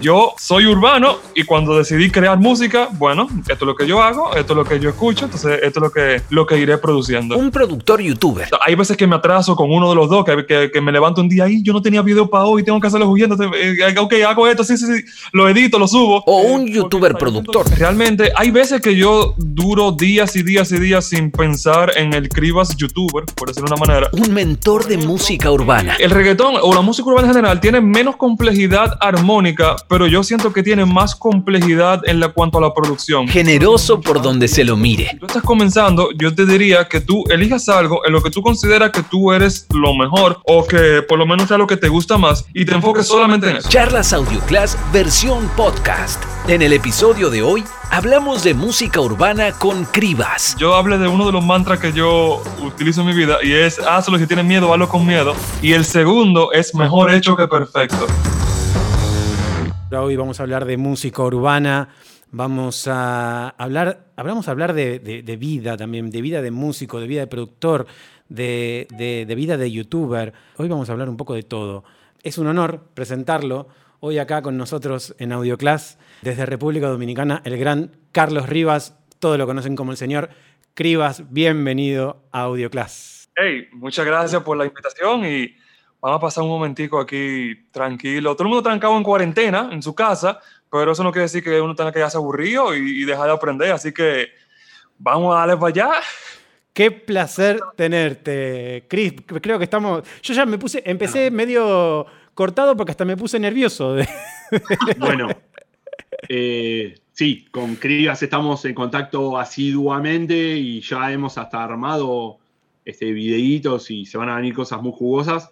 Yo soy urbano y cuando decidí crear música, bueno, esto es lo que yo hago, esto es lo que yo escucho, entonces esto es lo que, lo que iré produciendo. Un productor youtuber. Hay veces que me atraso con uno de los dos, que, que, que me levanto un día y yo no tenía video para hoy, tengo que hacerlo huyendo. Eh, ok, hago esto, sí, sí, sí, lo edito, lo subo. O un youtuber productor. Realmente, hay veces que yo duro días y días y días sin pensar en el Cribas youtuber, por decirlo de una manera. Un mentor de música urbana. El reggaetón o la música urbana en general tiene menos complejidad armónica, pero yo siento que tiene más complejidad en la, cuanto a la producción. Generoso por donde se lo mire. Si tú estás comenzando, yo te diría que tú elijas algo en lo que tú consideras que tú eres lo mejor o que por lo menos sea lo que te gusta más y te enfoques solamente en eso. Charlas Audio Class versión podcast. En el episodio de hoy hablamos de música urbana con Cribas. Yo hablé de uno de los mantras que yo utilizo en mi vida y es hazlo si tienes miedo, hazlo con miedo. Y el segundo es mejor hecho que perfecto. Hoy vamos a hablar de música urbana, vamos a hablar, vamos a hablar de, vida también, de vida de músico, de vida de productor, de vida de youtuber. Hoy vamos a hablar un poco de todo. Es un honor presentarlo hoy acá con nosotros en Audioclass, desde República Dominicana, el gran Carlos Rivas, todos lo conocen como el señor Cribas, bienvenido a Audioclass. Hey, muchas gracias por la invitación y vamos a pasar un momentico aquí tranquilo. Todo el mundo trancado en cuarentena, en su casa, pero eso no quiere decir que uno tenga que quedarse aburrido y, y dejar de aprender. Así que vamos a darle para allá. Qué placer tenerte, Chris. Creo que estamos. Yo ya me puse, empecé medio cortado porque hasta me puse nervioso. de- Bueno, eh, sí, con Cribas estamos en contacto asiduamente y ya hemos hasta armado este, videitos y se van a venir cosas muy jugosas.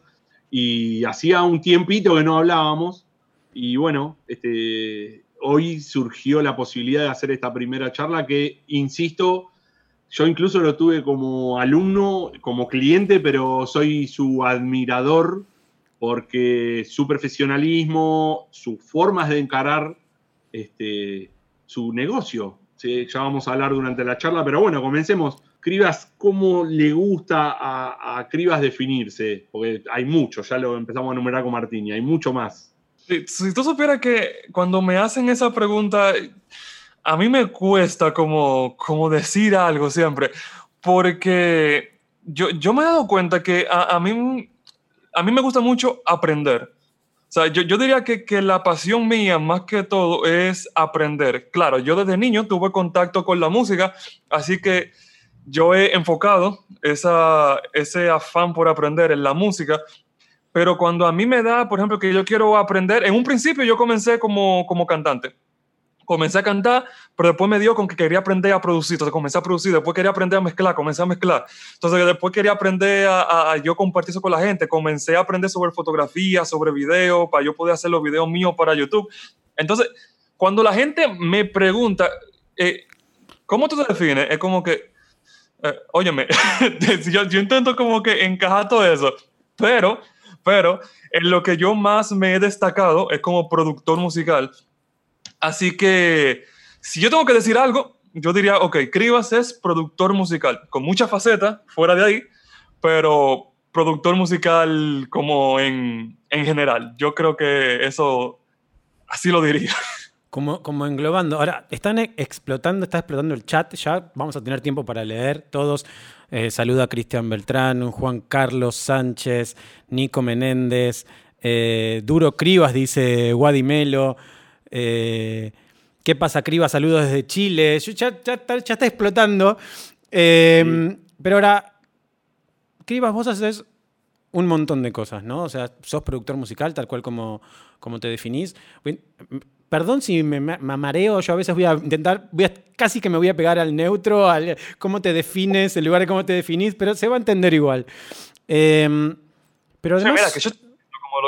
Y hacía un tiempito que no hablábamos y bueno, este, hoy surgió la posibilidad de hacer esta primera charla que, insisto, yo incluso lo tuve como alumno, como cliente, pero soy su admirador porque su profesionalismo, sus formas de encarar este, su negocio. Ya vamos a hablar durante la charla, pero bueno, comencemos. Cribas, ¿cómo le gusta a, a Cribas definirse? Porque hay mucho, ya lo empezamos a enumerar con Martini, hay mucho más. Si, si tú supieras que cuando me hacen esa pregunta, a mí me cuesta como, como decir algo siempre, porque yo, yo me he dado cuenta que a, a mí, a mí me gusta mucho aprender. O sea, yo, yo diría que, que la pasión mía más que todo es aprender. Claro, yo desde niño tuve contacto con la música, así que yo he enfocado ese afán por aprender en la música, pero cuando a mí me da, por ejemplo, que yo quiero aprender, en un principio yo comencé como, como cantante. Comencé a cantar, pero después me dio con que quería aprender a producir. Entonces comencé a producir, después quería aprender a mezclar, comencé a mezclar. Entonces después quería aprender a yo compartir eso con la gente. Comencé a aprender sobre fotografía, sobre video, para yo poder hacer los videos míos para YouTube. Entonces, cuando la gente me pregunta, eh, ¿cómo tú te defines? Es como que, eh, óyeme, yo, yo intento como que encajar todo eso, pero, pero en lo que yo más me he destacado es como productor musical. Así que si yo tengo que decir algo, yo diría, ok, Cribas es productor musical, con muchas facetas fuera de ahí, pero productor musical como en, en general. Yo creo que eso, así lo diría. Como, como englobando. Ahora, están e- explotando, está explotando el chat. Ya vamos a tener tiempo para leer todos. Eh, saluda a Cristian Beltrán, Juan Carlos Sánchez, Nico Menéndez, eh, Duro Cribas, dice Guadimelo. Eh, ¿Qué pasa, Cribas? Saludos desde Chile. Ya, ya está, explotando. Eh, Pero ahora, Cribas, vos haces un montón de cosas, ¿no? O sea, sos productor musical, tal cual como, como te definís. Perdón si me, me- me mareo, yo a veces voy a intentar, voy a, casi que me voy a pegar al neutro, al cómo te defines, en lugar de cómo te definís, pero se va a entender igual. Em, pero O sea, además, mira, que yo,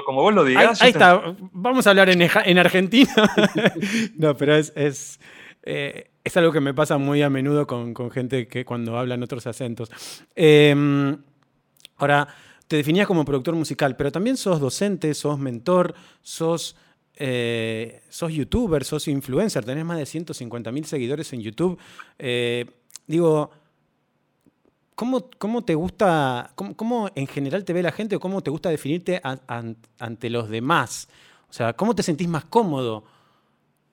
como, vos lo digas, ahí te- está, vamos a hablar en, en Argentina. no, pero es, es, eh, es algo que me pasa muy a menudo con, con gente que cuando hablan otros acentos. Em, Ahora, te definías como productor musical, pero también sos docente, sos mentor, sos, eh, sos youtuber, sos influencer, tenés más de 150 mil seguidores en YouTube. Eh, digo, ¿cómo, cómo te gusta, cómo, cómo en general te ve la gente o cómo te gusta definirte an- an- ante los demás? O sea, ¿cómo te sentís más cómodo?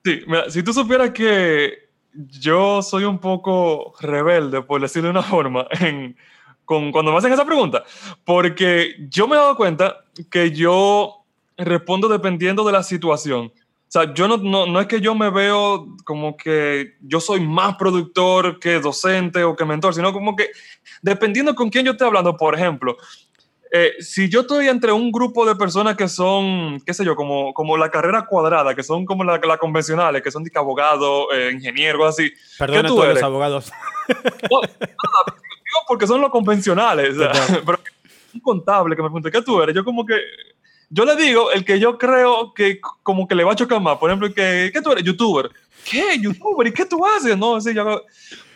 Sí, mira, si tú supieras que yo soy un poco rebelde, por decirlo de una forma, en, con, cuando me hacen esa pregunta, porque yo me he dado cuenta que yo respondo dependiendo de la situación. O sea, yo no, no, no, es que yo me veo como que yo soy más productor que docente o que mentor, sino como que dependiendo con quién yo esté hablando, por ejemplo, eh, si yo estoy entre un grupo de personas que son, qué sé yo, como, como la carrera cuadrada, que son como las la convencionales, que son de abogado, eh, ingeniero, así. Perdón a todos eres? los abogados. No, nada, porque son los convencionales. O sea, pero un contable que me pregunta, ¿qué tú eres? Yo como que yo le digo el que yo creo que como que le va a chocar más. Por ejemplo, que, ¿qué tú eres? YouTuber. ¿Qué? ¿YouTuber? ¿Y qué tú haces? No, sí, yo,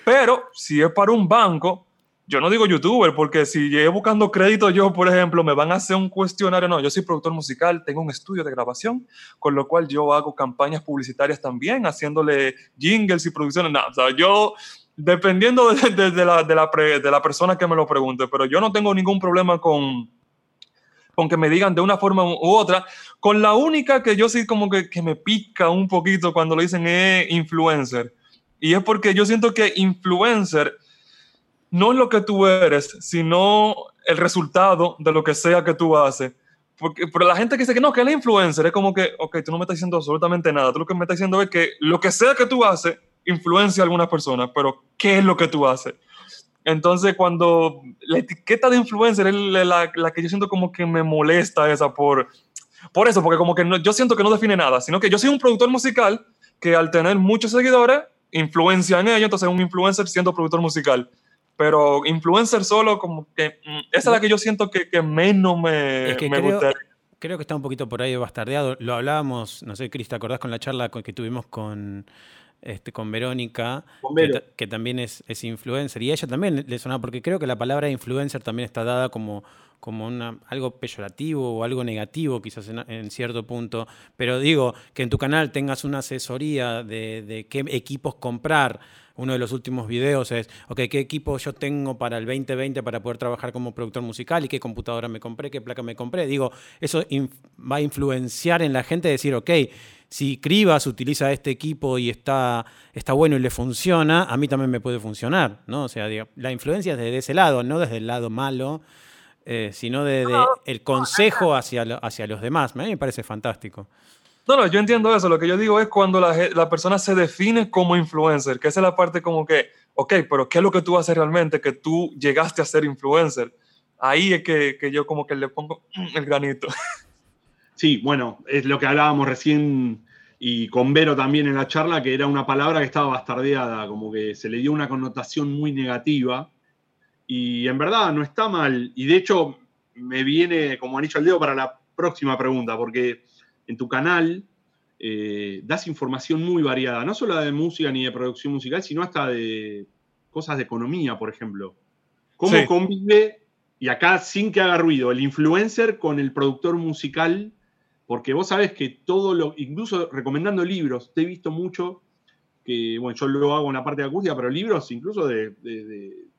pero si es para un banco, yo no digo YouTuber, porque si llegué buscando crédito yo, por ejemplo, me van a hacer un cuestionario. No, yo soy productor musical, tengo un estudio de grabación, con lo cual yo hago campañas publicitarias también, haciéndole jingles y producciones. No, o sea, yo, dependiendo de, de, de la, de, la de la persona que me lo pregunte, pero yo no tengo ningún problema con con que me digan de una forma u otra, con la única que yo sí como que, que me pica un poquito cuando lo dicen es influencer. Y es porque yo siento que influencer no es lo que tú eres, sino el resultado de lo que sea que tú haces. Porque, pero la gente que dice que no, que es influencer, es como que, ok, tú no me estás diciendo absolutamente nada. Tú lo que me estás diciendo es que lo que sea que tú haces influencia a algunas personas, pero ¿qué es lo que tú haces? Entonces, cuando la etiqueta de influencer es la, la, que yo siento como que me molesta esa por, por eso, porque como que no, yo siento que no define nada, sino que yo soy un productor musical que al tener muchos seguidores, influencia en ello, entonces un influencer siendo productor musical. Pero influencer solo, como que mm, esa es la que yo siento que, que menos me, es que me creo, gusta. Creo que está un poquito por ahí bastardeado. Lo hablábamos, no sé, Cris, ¿te acordás con la charla que tuvimos con, este, con Verónica, Con que, también es, es influencer. Y a ella también le sonaba, porque creo que la palabra influencer también está dada como, como una, algo peyorativo o algo negativo, quizás en, en cierto punto. Pero digo, que en tu canal tengas una asesoría de, de qué equipos comprar. Uno de los últimos videos es, ok, ¿qué equipo yo tengo para el 2020 para poder trabajar como productor musical? ¿Y qué computadora me compré? ¿Qué placa me compré? Digo, eso inf- va a influenciar en la gente decir, ok, si Cribas utiliza este equipo y está, está bueno y le funciona, a mí también me puede funcionar, ¿no? O sea, digo, la influencia es desde ese lado, no desde el lado malo, eh, sino desde el consejo hacia, lo- hacia los demás. A mí me parece fantástico. No, no, yo entiendo eso. Lo que yo digo es cuando la, la persona se define como influencer, que esa es la parte como que, ok, pero ¿qué es lo que tú haces realmente que tú llegaste a ser influencer? Ahí es que, que yo como que le pongo el granito. Sí, bueno, es lo que hablábamos recién y con Vero también en la charla, que era una palabra que estaba bastardeada, como que se le dio una connotación muy negativa. Y en verdad no está mal. Y de hecho me viene como anillo al dedo para la próxima pregunta, porque en tu canal eh, das información muy variada, no solo de música ni de producción musical, sino hasta de cosas de economía, por ejemplo. ¿Cómo Sí. convive, y acá sin que haga ruido, el influencer con el productor musical? Porque vos sabés que todo lo, incluso recomendando libros, te he visto mucho que, bueno, yo lo hago en la parte de acústica, pero libros incluso de,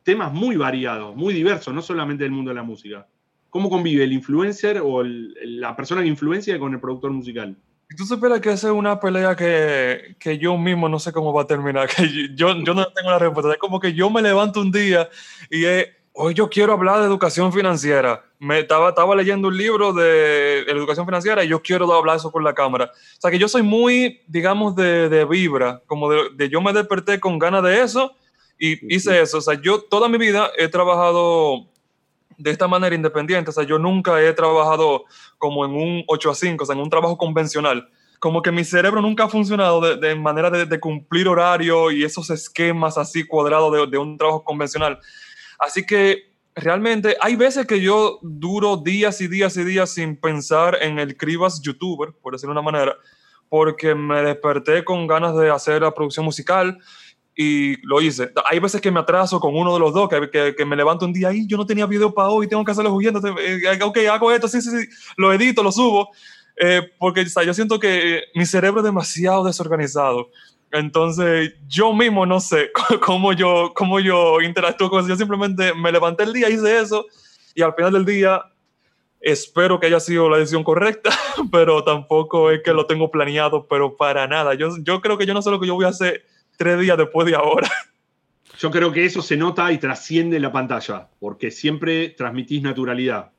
temas muy variados, muy diversos, no solamente del mundo de la música. ¿Cómo convive el influencer o la persona que influencia con el productor musical? Si tú supieras que esa es una pelea que, que yo mismo no sé cómo va a terminar, que yo, yo no tengo la respuesta. Es como que yo me levanto un día y hoy yo quiero hablar de educación financiera. Me estaba, estaba leyendo un libro de, educación financiera y yo quiero hablar eso con la cámara. O sea que yo soy muy, digamos, de, de vibra, como de, de yo me desperté con ganas de eso y hice eso. O sea, yo toda mi vida he trabajado de esta manera independiente. O sea, yo nunca he trabajado como en un 8 a 5, o sea, en un trabajo convencional. Como que mi cerebro nunca ha funcionado de, de manera de, cumplir horario y esos esquemas así cuadrados de un trabajo convencional. Así que realmente hay veces que yo duro días y días y días sin pensar en el Cribas youtuber, por decirlo de una manera, porque me desperté con ganas de hacer la producción musical y lo hice. Hay veces que me atraso con uno de los dos, que, que, me levanto un día y yo no tenía video para hoy, tengo que hacerlo huyendo. Eh, ok, hago esto, sí, sí, sí, lo edito, lo subo, eh, porque o sea, yo siento que mi cerebro es demasiado desorganizado. Entonces, yo mismo no sé cómo yo, cómo yo interactúo con eso. Yo simplemente me levanté el día, hice eso, y al final del día Espero que haya sido la decisión correcta, pero tampoco es que lo tengo planeado, pero para nada. Yo, yo creo que yo no sé lo que yo voy a hacer tres días después de ahora. Yo creo que eso se nota y trasciende la pantalla, porque siempre transmitís naturalidad.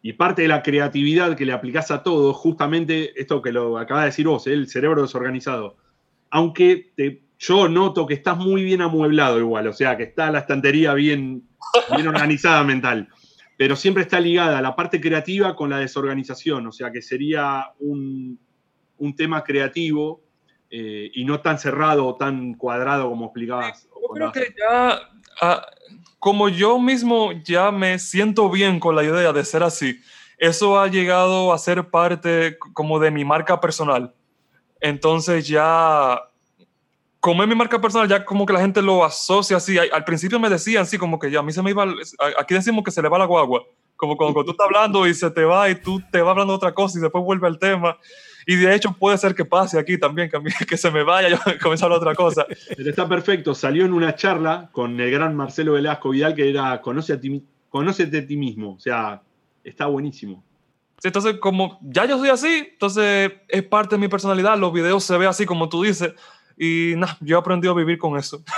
Y parte de la creatividad que le aplicás a todo, justamente esto que lo acaba de decir vos, ¿eh? el cerebro desorganizado. Aunque yo noto que estás muy bien amueblado igual, o sea, que está la estantería bien, bien organizada mental, pero siempre está ligada la parte creativa con la desorganización, o sea, que sería un, un tema creativo eh, y no tan cerrado o tan cuadrado como explicabas. Yo creo que ya, ah, como yo mismo ya me siento bien con la idea de ser así, eso ha llegado a ser parte como de mi marca personal. Entonces ya, como es mi marca personal, ya como que la gente lo asocia así. Al principio me decían así, como que ya a mí se me iba, aquí decimos que se le va la guagua, como cuando tú estás hablando y se te va y tú te vas hablando otra cosa y después vuelve al tema. Y de hecho puede ser que pase aquí también, que, que se me vaya, yo comienzo a hablar otra cosa. Está perfecto, salió en una charla con el gran Marcelo Velasco Vidal que era Conoce a ti, Conócete a ti mismo, o sea, está buenísimo. Entonces, como ya yo soy así, entonces es parte de mi personalidad, los videos se ve así como tú dices, y nada, yo he aprendido a vivir con eso.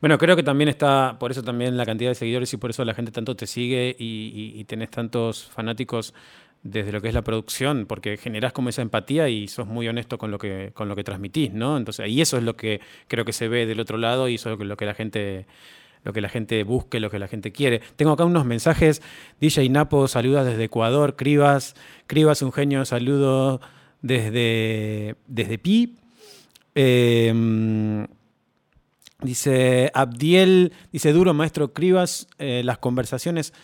Bueno, creo que también está, por eso también la cantidad de seguidores y por eso la gente tanto te sigue y, y tenés tantos fanáticos desde lo que es la producción, porque generás como esa empatía y sos muy honesto con lo que, con lo que transmitís, ¿no? Entonces, y eso es lo que creo que se ve del otro lado y eso es lo que la gente lo que la gente busque, lo que la gente quiere. Tengo acá unos mensajes. DJ Napo saluda desde Ecuador. Cribas, Cribas un genio, saludo desde, desde Pi. Em, dice Abdiel, dice duro maestro Cribas, eh, las conversaciones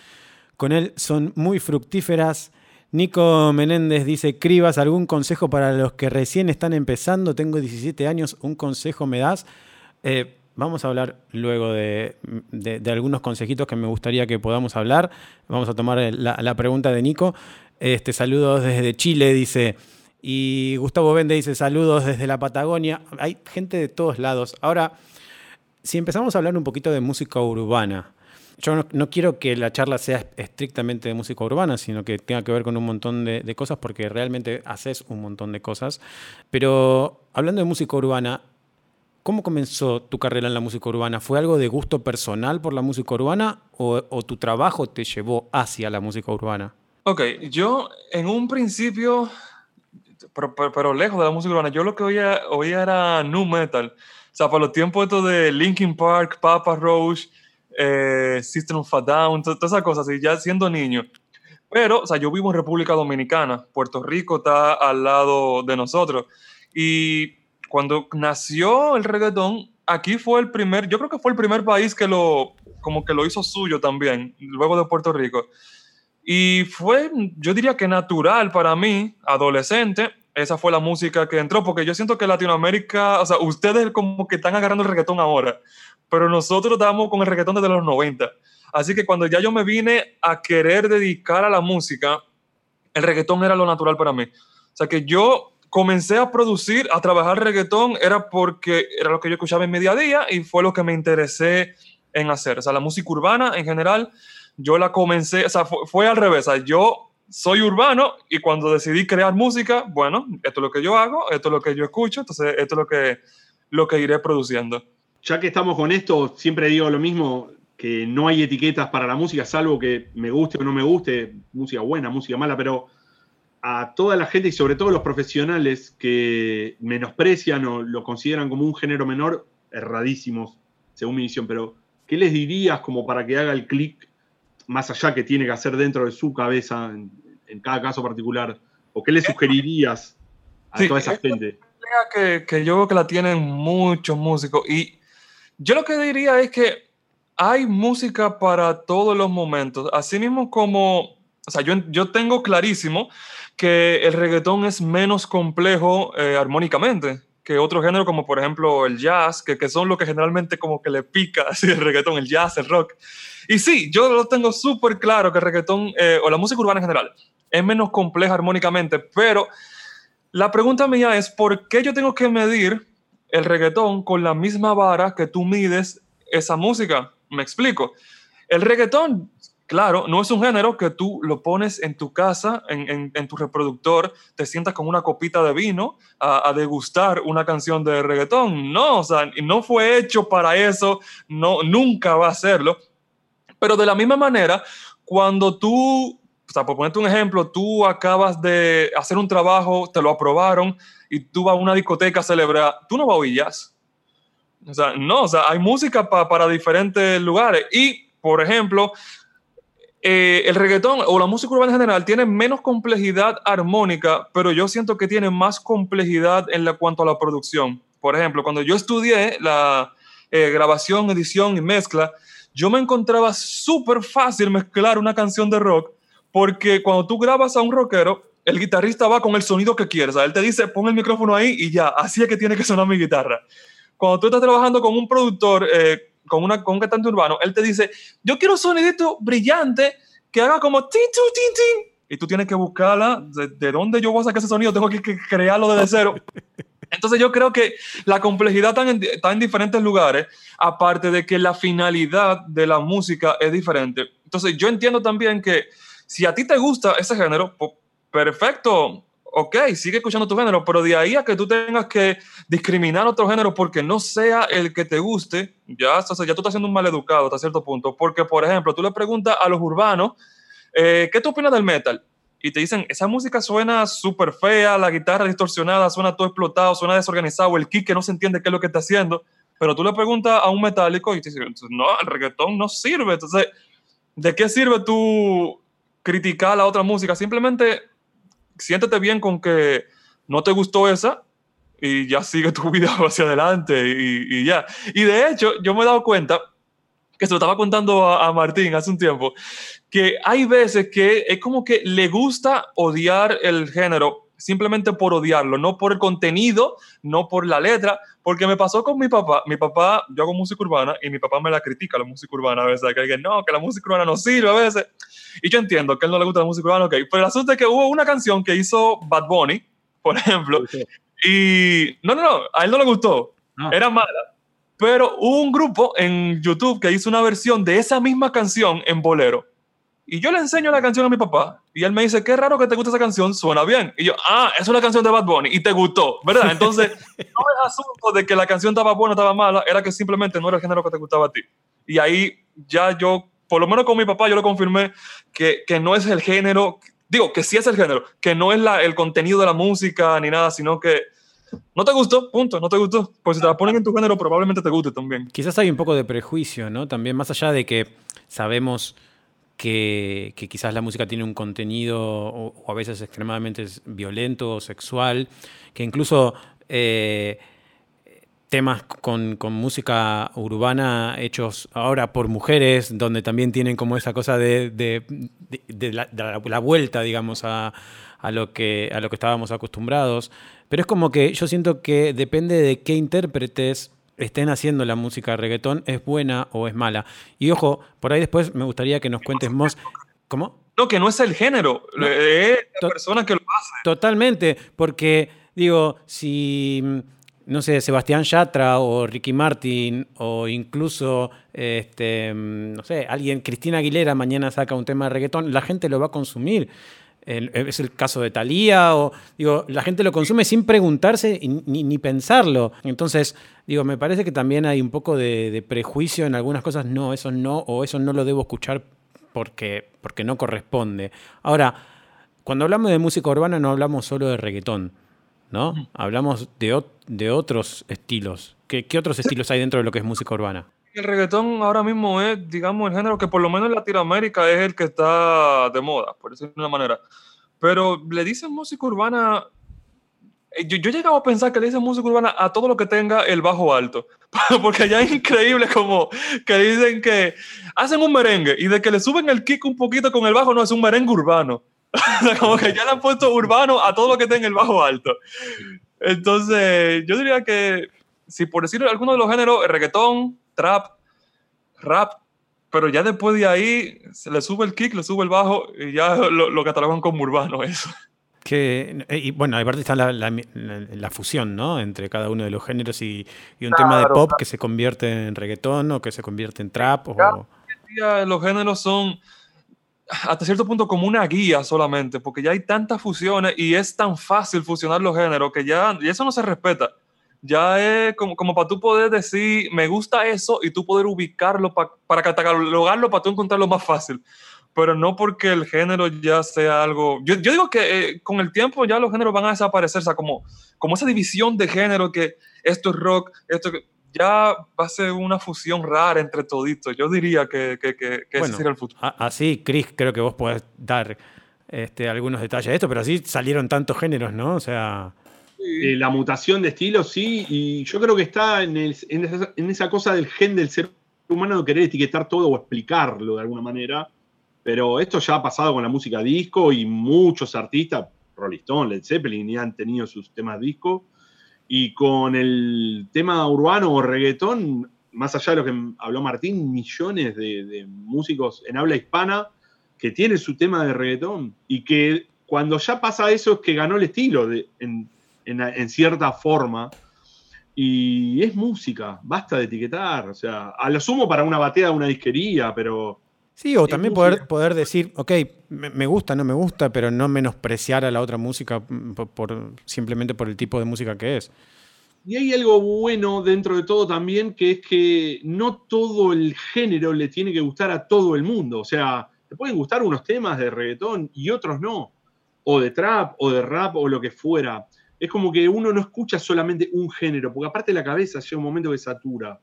con él son muy fructíferas. Nico Menéndez dice, Cribas, ¿algún consejo para los que recién están empezando? Tengo 17 años, ¿un consejo me das? Eh, vamos a hablar luego de, algunos consejitos que me gustaría que podamos hablar. Vamos a tomar la, pregunta de Nico. Este, saludos desde Chile, dice. Y Gustavo Vende dice, saludos desde la Patagonia. Hay gente de todos lados. Ahora, si empezamos a hablar un poquito de música urbana, yo no, quiero que la charla sea estrictamente de música urbana, sino que tenga que ver con un montón de, cosas, porque realmente haces un montón de cosas. Pero hablando de música urbana, ¿cómo comenzó tu carrera en la música urbana? ¿Fue algo de gusto personal por la música urbana o, tu trabajo te llevó hacia la música urbana? Ok, yo en un principio, pero, lejos de la música urbana, yo lo que oía, oía era nu metal. O sea, para los tiempos estos de Linkin Park, Papa Roach, eh, System of a Down, todas esas cosas, y ya siendo niño. Pero, o sea, yo vivo en República Dominicana, Puerto Rico está al lado de nosotros. Y cuando nació el reggaetón, aquí fue el primer, yo creo que fue el primer país que lo, como que lo hizo suyo también, luego de Puerto Rico. Y fue, yo diría que natural para mí, adolescente, esa fue la música que entró, porque yo siento que Latinoamérica, o sea, ustedes como que están agarrando el reggaetón ahora, pero nosotros estábamos con el reggaetón desde los 90. Así que cuando ya yo me vine a querer dedicar a la música, el reggaetón era lo natural para mí. O sea que yo comencé a producir, a trabajar reggaetón, era porque era lo que yo escuchaba en mi y fue lo que me interesé en hacer. O sea, la música urbana en general, yo la comencé, o sea, fue, al revés. O sea, yo soy urbano y cuando decidí crear música, bueno, esto es lo que yo hago, esto es lo que yo escucho, entonces esto es lo que, lo que iré produciendo ya que estamos con esto, siempre digo lo mismo, que no hay etiquetas para la música, salvo que me guste o no me guste, música buena, música mala, pero a toda la gente y sobre todo los profesionales que menosprecian o lo consideran como un género menor, erradísimos, según mi visión, pero ¿qué les dirías como para que haga el clic más allá que tiene que hacer dentro de su cabeza en, cada caso particular? ¿O qué le sugerirías a toda esa gente? Que, que yo creo que la tienen muchos músicos y yo lo que diría es que hay música para todos los momentos, así mismo como, o sea, yo, yo tengo clarísimo que el reggaetón es menos complejo eh, armónicamente que otro género como por ejemplo el jazz, que, que son lo que generalmente como que le pica así el reggaetón, el jazz, el rock. Y sí, yo lo tengo súper claro que el reggaetón eh, o la música urbana en general es menos compleja armónicamente, pero la pregunta mía es, ¿por qué yo tengo que medir el reggaetón con la misma vara que tú mides esa música. Me explico. El reggaetón, claro, no es un género que tú lo pones en tu casa, en, tu reproductor, te sientas con una copita de vino a, degustar una canción de reggaetón. No, o sea, no fue hecho para eso, no, nunca va a serlo. Pero de la misma manera, cuando tú, o sea, por ponerte un ejemplo, tú acabas de hacer un trabajo, te lo aprobaron y tú vas a una discoteca a celebrar, tú no vas a oír jazz. O sea, no, o sea, hay música para diferentes lugares. Y, por ejemplo, eh, el reggaetón o la música urbana en general tiene menos complejidad armónica, pero yo siento que tiene más complejidad en cuanto a la producción. Por ejemplo, cuando yo estudié la eh, grabación, edición y mezcla, yo me encontraba súper fácil mezclar una canción de rock, porque cuando tú grabas a un rockero, el guitarrista va con el sonido que quieres. él te dice, pon el micrófono ahí y ya, así es que tiene que sonar mi guitarra. Cuando tú estás trabajando con un productor, eh, con, una, con un cantante urbano, él te dice, yo quiero un sonidito brillante que haga como tin, tin, tin, y tú tienes que buscarla, de, de, dónde yo voy a sacar ese sonido, tengo que, crearlo desde cero. Entonces yo creo que la complejidad está en, está en diferentes lugares, aparte de que la finalidad de la música es diferente. Entonces yo entiendo también que si a ti te gusta ese género, pues perfecto, ok, sigue escuchando tu género, pero de ahí a que tú tengas que discriminar otro género porque no sea el que te guste, ya, o sea, ya tú estás siendo un maleducado hasta cierto punto. Porque, por ejemplo, tú le preguntas a los urbanos, eh, ¿qué tú opinas del metal? Y te dicen, esa música suena súper fea, la guitarra distorsionada, suena todo explotado, suena desorganizado, el kick que no se entiende qué es lo que está haciendo. Pero tú le preguntas a un metálico y te dicen, no, el reggaetón no sirve. Entonces, ¿de qué sirve tú criticar la otra música? Simplemente siéntete bien con que no te gustó esa y ya sigue tu vida hacia adelante y, ya. Y de hecho, yo me he dado cuenta, que se lo estaba contando a, Martín hace un tiempo, que hay veces que es como que le gusta odiar el género simplemente por odiarlo, no por el contenido, no por la letra, porque me pasó con mi papá. Mi papá, yo hago música urbana y mi papá me la critica la música urbana a veces, que, no, que la música urbana no sirve a veces. Y yo entiendo que a él no le gusta la música urbana, ok. Pero el asunto es que hubo una canción que hizo Bad Bunny, por ejemplo, y no, no, no, a él no le gustó, ah. era mala. Pero hubo un grupo en YouTube que hizo una versión de esa misma canción en bolero. Y yo le enseño la canción a mi papá y él me dice, qué raro que te guste esa canción, suena bien. Y yo, ah, es una canción de Bad Bunny y te gustó, ¿verdad? Entonces, no es asunto de que la canción estaba buena o estaba mala, era que simplemente no era el género que te gustaba a ti. Y ahí ya yo, por lo menos con mi papá, yo lo confirmé que, que no es el género, digo, que sí es el género, que no es la, el contenido de la música ni nada, sino que no te gustó, punto, no te gustó. Pues si te la ponen en tu género, probablemente te guste también. Quizás hay un poco de prejuicio, ¿no? También más allá de que sabemos que, quizás la música tiene un contenido o, a veces extremadamente violento o sexual, que incluso eh, temas con, música urbana hechos ahora por mujeres, donde también tienen como esa cosa de, la, vuelta, digamos, a, lo que, a lo que estábamos acostumbrados. Pero es como que yo siento que depende de qué intérpretes estén haciendo la música de reggaetón es buena o es mala. Y ojo, por ahí después me gustaría que nos cuentes más. ¿Cómo? No, que no es el género, es la persona que lo hace. Totalmente, porque digo, si no sé, Sebastián Yatra o Ricky Martin o incluso, este, no sé, alguien, Cristina Aguilera mañana saca un tema de reggaetón, la gente lo va a consumir es el caso de Thalía, o digo, la gente lo consume sin preguntarse ni, pensarlo. Entonces, digo, me parece que también hay un poco de, prejuicio en algunas cosas, no, eso no, o eso no lo debo escuchar porque, porque no corresponde. Ahora, cuando hablamos de música urbana no hablamos solo de reggaetón, ¿no? Hablamos de, de otros estilos. ¿Qué, ¿Qué otros estilos hay dentro de lo que es música urbana? El reggaetón ahora mismo es, digamos, el género que por lo menos en Latinoamérica es el que está de moda, por decirlo de una manera. Pero le dicen música urbana. Eh, yo, yo he llegado a pensar que le dicen música urbana a todo lo que tenga el bajo alto. Porque allá es increíble como que dicen que hacen un merengue y de que le suben el kick un poquito con el bajo, no, es un merengue urbano. como que ya le han puesto urbano a todo lo que tenga el bajo alto. Entonces, yo diría que, si por decirlo alguno de los géneros, reggaetón, trap, rap, pero ya después de ahí se le sube el kick, le sube el bajo y ya lo, lo catalogan como urbano eso. Que, eh, y bueno, aparte está la, la, fusión, ¿no? Entre cada uno de los géneros y, y un tema de pop que se convierte en reggaetón o que se convierte en trap. O... Los géneros son hasta cierto punto como una guía solamente, porque ya hay tantas fusiones y es tan fácil fusionar los géneros que ya, y eso no se respeta. Ya es como, como para tú poder decir, me gusta eso y tú poder ubicarlo para catalogarlo, para tú encontrarlo más fácil. Pero no porque el género ya sea algo... Yo, yo digo que eh, con el tiempo ya los géneros van a desaparecer, o sea, como, como esa división de género que esto es rock, esto ya va a ser una fusión rara entre toditos. Yo diría que, que, que, ese sería el futuro. Así, Chris, creo que vos podés dar este, algunos detalles de esto, pero así salieron tantos géneros, ¿no? O sea... Eh, la mutación de estilo, sí, y yo creo que está en, en, esa, cosa del gen del ser humano de querer etiquetar todo o explicarlo de alguna manera, pero esto ya ha pasado con la música disco y muchos artistas, Rolling Stone, Led Zeppelin, ya han tenido sus temas disco, y con el tema urbano o reggaetón, más allá de lo que habló Martín, millones de, músicos en habla hispana que tienen su tema de reggaetón y que cuando ya pasa eso es que ganó el estilo de, en, en, cierta forma. Y es música, basta de etiquetar. O sea, a lo sumo para una batea de una disquería, pero Sí, o también poder, poder decir, ok, me, gusta, no me gusta, pero no menospreciar a la otra música mm, por, simplemente por el tipo de música que es. Y hay algo bueno dentro de todo también, que es que no todo el género le tiene que gustar a todo el mundo. O sea, te pueden gustar unos temas de reggaetón y otros no. O de trap, o de rap, o lo que fuera. Es como que uno no escucha solamente un género, porque aparte la cabeza llega un momento que satura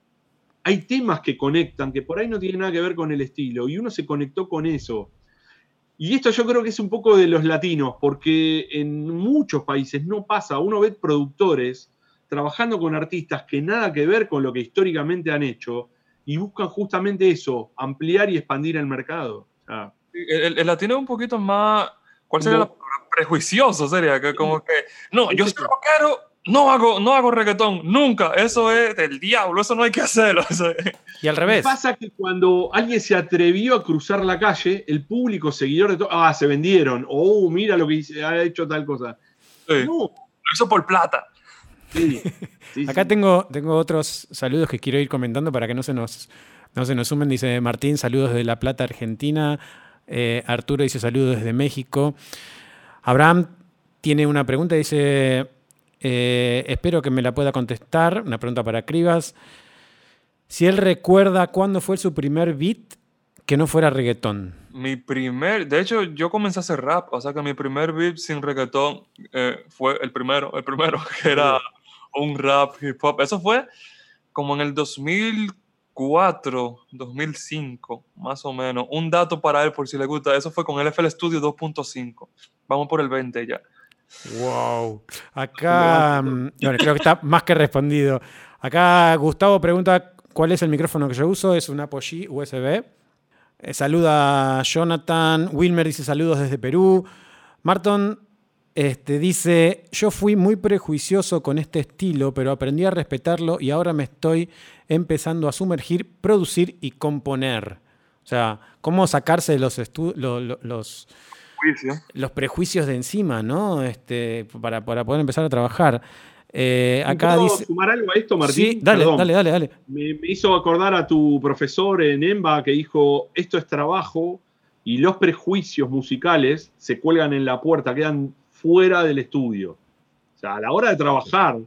hay temas que conectan, que por ahí no tienen nada que ver con el estilo, y uno se conectó con eso. Y esto yo creo que es un poco de los latinos, porque en muchos países no pasa, uno ve productores trabajando con artistas que nada que ver con lo que históricamente han hecho, y buscan justamente eso, ampliar y expandir el mercado. el, latino es un poquito más, ¿cuál sería la prejuicioso? Sería que como que, no, yo soy rockero no hago, no hago reggaetón, nunca. Eso es del diablo, eso no hay que hacerlo. Y al revés. Pasa que cuando alguien se atrevió a cruzar la calle, el público seguidor de todo, ah, se vendieron, oh, mira lo que ha hecho tal cosa. No. Lo hizo por plata. Acá Tengo, tengo otros saludos que quiero ir comentando para que no se nos, no se nos sumen. Dice Martín, saludos desde La Plata, Argentina. Eh, Arturo dice saludos desde México. Abraham tiene una pregunta, dice, eh, espero que me la pueda contestar. Una pregunta para Cribas. Si él recuerda cuándo fue su primer beat que no fuera reggaetón. Mi primer, de hecho, yo comencé a hacer rap, o sea que mi primer beat sin reggaetón eh, fue el primero, el primero, que era un rap hip hop. Eso fue como en el 2004, 2005, más o menos. Un dato para él, por si le gusta, eso fue con el FL Studio 2.5. Vamos por el 20 ya. Wow. Acá, mm, bueno, creo que está más que respondido. Acá Gustavo pregunta cuál es el micrófono que yo uso. Es un Apogee USB. Eh, saluda a Jonathan. Wilmer dice saludos desde Perú. Marton este, dice, yo fui muy prejuicioso con este estilo, pero aprendí a respetarlo y ahora me estoy empezando a sumergir, producir y componer. O sea, cómo sacarse los, los los prejuicios de encima, ¿no? Este, para, poder empezar a trabajar. Eh, acá ¿Puedo sumar algo a esto, Martín? Sí, dale, dale, dale, dale. Me, hizo acordar a tu profesor en EMBA que dijo, esto es trabajo y los prejuicios musicales se cuelgan en la puerta, quedan fuera del estudio. O sea, a la hora de trabajar,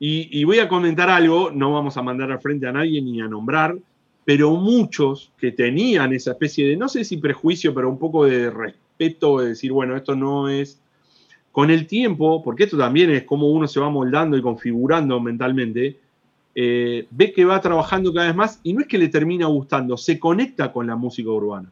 y, y voy a comentar algo, no vamos a mandar al frente a nadie ni a nombrar, pero muchos que tenían esa especie de, no sé si prejuicio, pero un poco de respeto de decir, bueno, esto no es... Con el tiempo, porque esto también es como uno se va moldando y configurando mentalmente, eh, ve que va trabajando cada vez más y no es que le termina gustando, se conecta con la música urbana.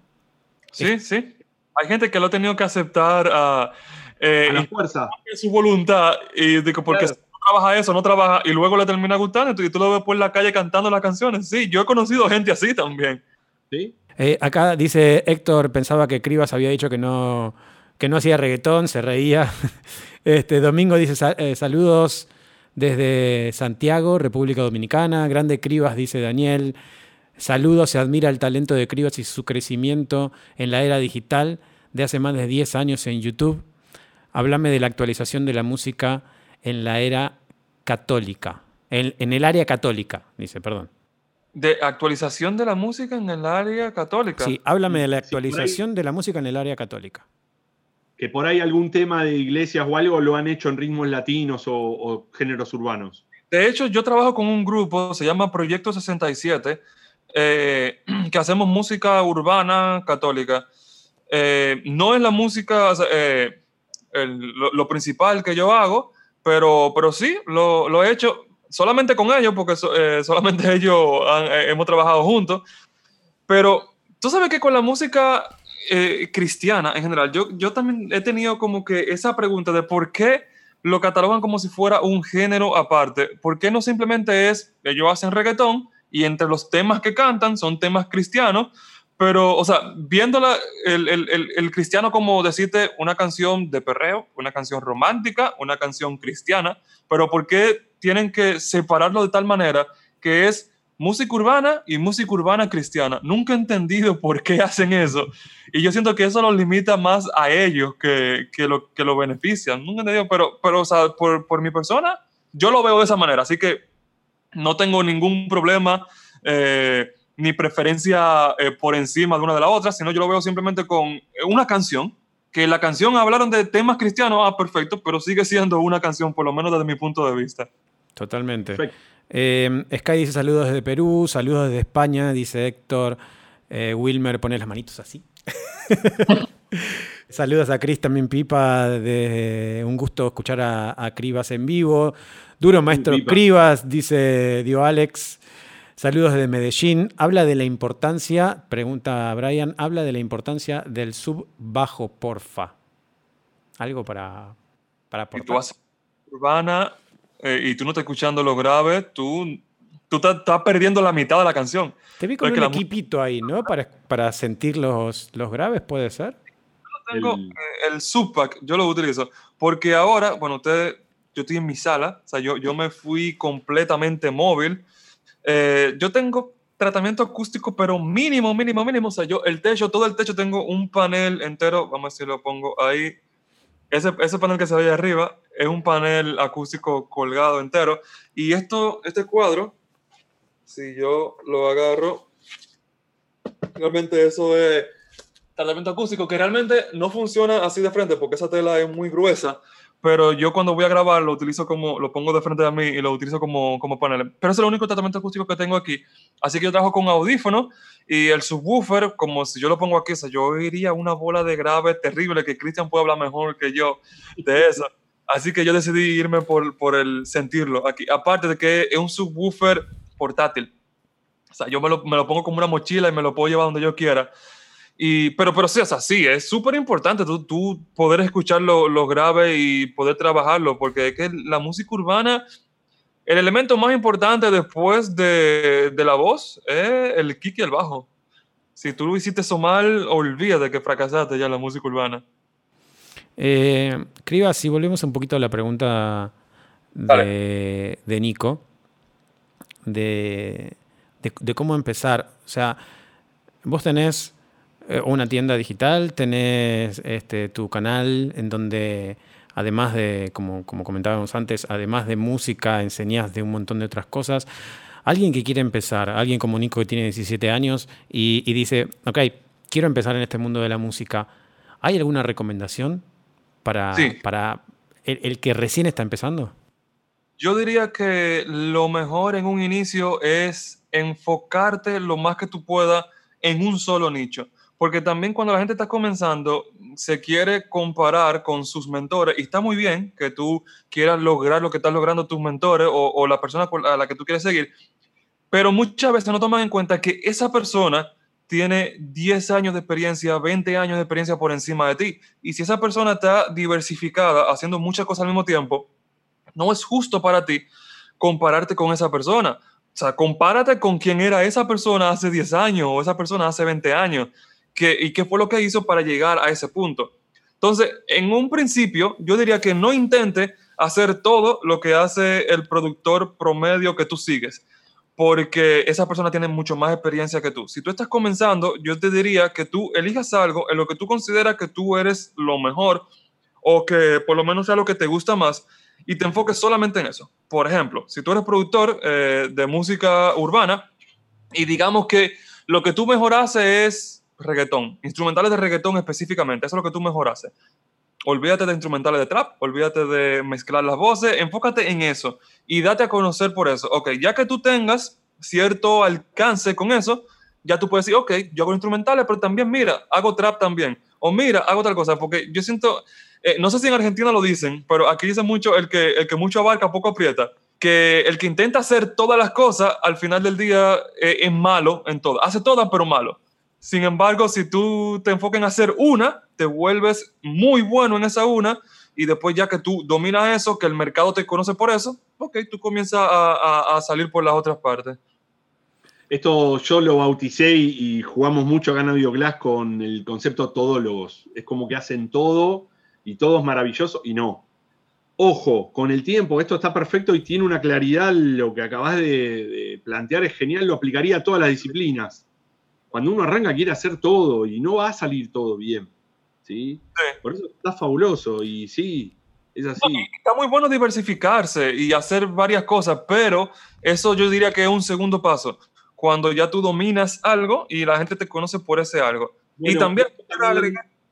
Sí, sí. Hay gente que lo ha tenido que aceptar a, eh, a la fuerza. Su voluntad, y digo, porque trabaja eso, no trabaja, y luego le termina gustando y tú lo ves por la calle cantando las canciones. Sí, yo he conocido gente así también. Sí. Eh, acá dice Héctor, pensaba que Cribas había dicho que no, que no hacía reggaetón, se reía. Este, Domingo dice eh, saludos desde Santiago, República Dominicana. Grande Cribas, dice Daniel. Saludos, se admira el talento de Cribas y su crecimiento en la era digital de hace más de 10 años en YouTube. Háblame de la actualización de la música en la era católica, en, en el área católica, dice, perdón. De actualización de la música en el área católica. Sí, háblame de la Sí, por ahí- actualización de la música en el área católica. Que por ahí algún tema de iglesias o algo lo han hecho en ritmos latinos o, o géneros urbanos. De hecho, yo trabajo con un grupo, se llama Proyecto 67, eh, que hacemos música urbana católica. Eh, no es la música, eh, el- lo, lo principal que yo hago, pero, pero sí, lo, lo he hecho solamente con ellos, porque eh, solamente ellos han- eh, hemos trabajado juntos. Pero tú sabes que con la música eh, cristiana en general, yo, yo también he tenido como que esa pregunta de por qué lo catalogan como si fuera un género aparte. ¿Por qué no simplemente es, ellos hacen reggaetón y entre los temas que cantan son temas cristianos? Pero, o sea, viéndola, el, el, el, cristiano como decirte una canción de perreo, una canción romántica, una canción cristiana, pero ¿por qué tienen que separarlo de tal manera que es música urbana y música urbana cristiana? Nunca he entendido por qué hacen eso. Y yo siento que eso los limita más a ellos que, que, lo, que lo benefician. Nunca he entendido, pero, pero o sea, por, por mi persona, yo lo veo de esa manera. Así que no tengo ningún problema eh, ni preferencia eh, por encima de una de la otra, sino yo lo veo simplemente con una canción, que la canción hablaron de temas cristianos, ah, perfecto, pero sigue siendo una canción, por lo menos desde mi punto de vista. Totalmente. Eh, Sky dice saludos desde Perú, saludos desde España, dice Héctor. Eh, Wilmer pone las manitos así. saludos a Chris también Pipa, de un gusto escuchar a, a Cribas en vivo. Duro maestro Pipa. Cribas, dice Dio Alex. Saludos desde Medellín. Habla de la importancia, pregunta Brian, habla de la importancia del sub bajo, porfa. Algo para, para Y tú haces urbana eh, y tú no estás escuchando lo grave, tú, tú estás, estás perdiendo la mitad de la canción. Te vi con Es que un equipito ahí, ¿no? Para, para sentir los, los graves, ¿puede ser? tengo El- eh, el subpack, yo lo utilizo, porque ahora, bueno, ustedes, yo estoy en mi sala, o sea, yo, yo me fui completamente móvil. Eh, yo tengo tratamiento acústico, pero mínimo, mínimo, mínimo. O sea, yo el techo, todo el techo tengo un panel entero, vamos a ver si lo pongo ahí. Ese, panel que se ve ahí arriba es un panel acústico colgado entero. Y esto, este cuadro, si yo lo agarro, realmente eso es tratamiento acústico que realmente no funciona así de frente porque esa tela es muy gruesa, pero yo cuando voy a grabar lo utilizo como, lo pongo de frente a mí y lo utilizo como, como panel. Pero ese es el único tratamiento acústico que tengo aquí. Así que yo trabajo con audífono y el subwoofer, como si yo lo pongo aquí, o sea, yo oiría una bola de grave terrible que Cristian puede hablar mejor que yo de eso. Así que yo decidí irme por, por el sentirlo aquí. Aparte de que es un subwoofer portátil. O sea, yo me lo, me lo pongo como una mochila y me lo puedo llevar donde yo quiera. Y, pero, pero sí, o sea, sí, es súper importante tú, tú poder escuchar lo, lo grave y poder trabajarlo, porque es que la música urbana, el elemento más importante después de, de la voz es el kick y el bajo. Si tú lo hiciste eso mal, olvídate que fracasaste ya en la música urbana. Eh, Cribas, si volvemos un poquito a la pregunta de, de Nico, de, de- de cómo empezar. O sea, vos tenés eh, una tienda digital, tenés este, tu canal en donde, además de, como, como comentábamos antes, además de música, enseñás de un montón de otras cosas. Alguien que quiere empezar, alguien como Nico que tiene 17 años y, y dice, ok, quiero empezar en este mundo de la música, ¿hay alguna recomendación para, Sí. para el, el que recién está empezando? Yo diría que lo mejor en un inicio es enfocarte lo más que tú puedas en un solo nicho. Porque también cuando la gente está comenzando, se quiere comparar con sus mentores y está muy bien que tú quieras lograr lo que están logrando tus mentores o, o la persona a la que tú quieres seguir, pero muchas veces no toman en cuenta que esa persona tiene 10 años de experiencia, 20 años de experiencia por encima de ti. Y si esa persona está diversificada, haciendo muchas cosas al mismo tiempo, no es justo para ti compararte con esa persona. O sea, compárate con quién era esa persona hace 10 años o esa persona hace 20 años que, y qué fue lo que hizo para llegar a ese punto. Entonces, en un principio, yo diría que no intente hacer todo lo que hace el productor promedio que tú sigues, porque esa persona tiene mucho más experiencia que tú. Si tú estás comenzando, yo te diría que tú elijas algo en lo que tú consideras que tú eres lo mejor o que por lo menos sea lo que te gusta más y te enfoques solamente en eso. Por ejemplo, si tú eres productor eh, de música urbana, y digamos que lo que tú mejor haces es reggaetón, instrumentales de reggaetón específicamente, eso es lo que tú mejor haces. Olvídate de instrumentales de trap, olvídate de mezclar las voces, enfócate en eso y date a conocer por eso. Ok, ya que tú tengas cierto alcance con eso, ya tú puedes decir, ok, yo hago instrumentales, pero también, mira, hago trap también. O mira, hago tal cosa, porque yo siento, eh, no sé si en Argentina lo dicen, pero aquí dicen mucho el que, el que mucho abarca, poco aprieta que el que intenta hacer todas las cosas, al final del día eh, es malo en todo. Hace todas, pero malo. Sin embargo, si tú te enfocas en hacer una, te vuelves muy bueno en esa una y después ya que tú dominas eso, que el mercado te conoce por eso, ok, tú comienzas a, salir por las otras partes. Esto yo lo bauticé y, jugamos mucho acá en Audioglass con el concepto todólogos. Es como que hacen todo y todo es maravilloso y no Ojo, con el tiempo, esto está perfecto y tiene una claridad, lo que acabas de, plantear es genial, lo aplicaría a todas las disciplinas. Cuando uno arranca quiere hacer todo y no va a salir todo bien. ¿sí? Por eso está fabuloso y sí, es así. está muy bueno diversificarse y hacer varias cosas, pero eso yo diría que es un segundo paso. Cuando ya tú dominas algo y la gente te conoce por ese algo. y también...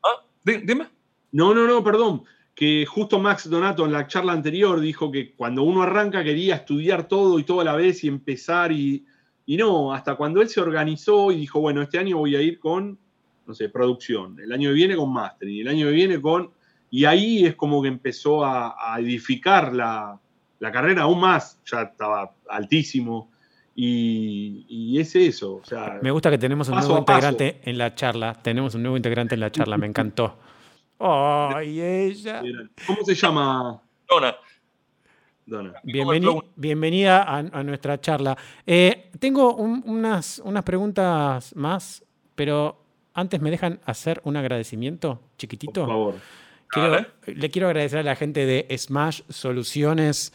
¿Ah? Dime. No, no, no, perdón que justo Max Donato en la charla anterior dijo que cuando uno arranca quería estudiar todo y todo a la vez y empezar y, y no, hasta cuando él se organizó y dijo, bueno, este año voy a ir con, no sé, producción, el año que viene con mastering, el año que viene con... Y ahí es como que empezó a, edificar la, carrera aún más, ya estaba altísimo. Y, y, es eso. O sea, me gusta que tenemos un nuevo integrante en la charla. Tenemos un nuevo integrante en la charla, me encantó. Ay, ella. ¿Cómo se llama? Dona. Bienvenida a, nuestra charla. Eh, tengo unas, unas preguntas más, pero antes me dejan hacer un agradecimiento chiquitito. Por favor. le quiero agradecer a la gente de Smash Soluciones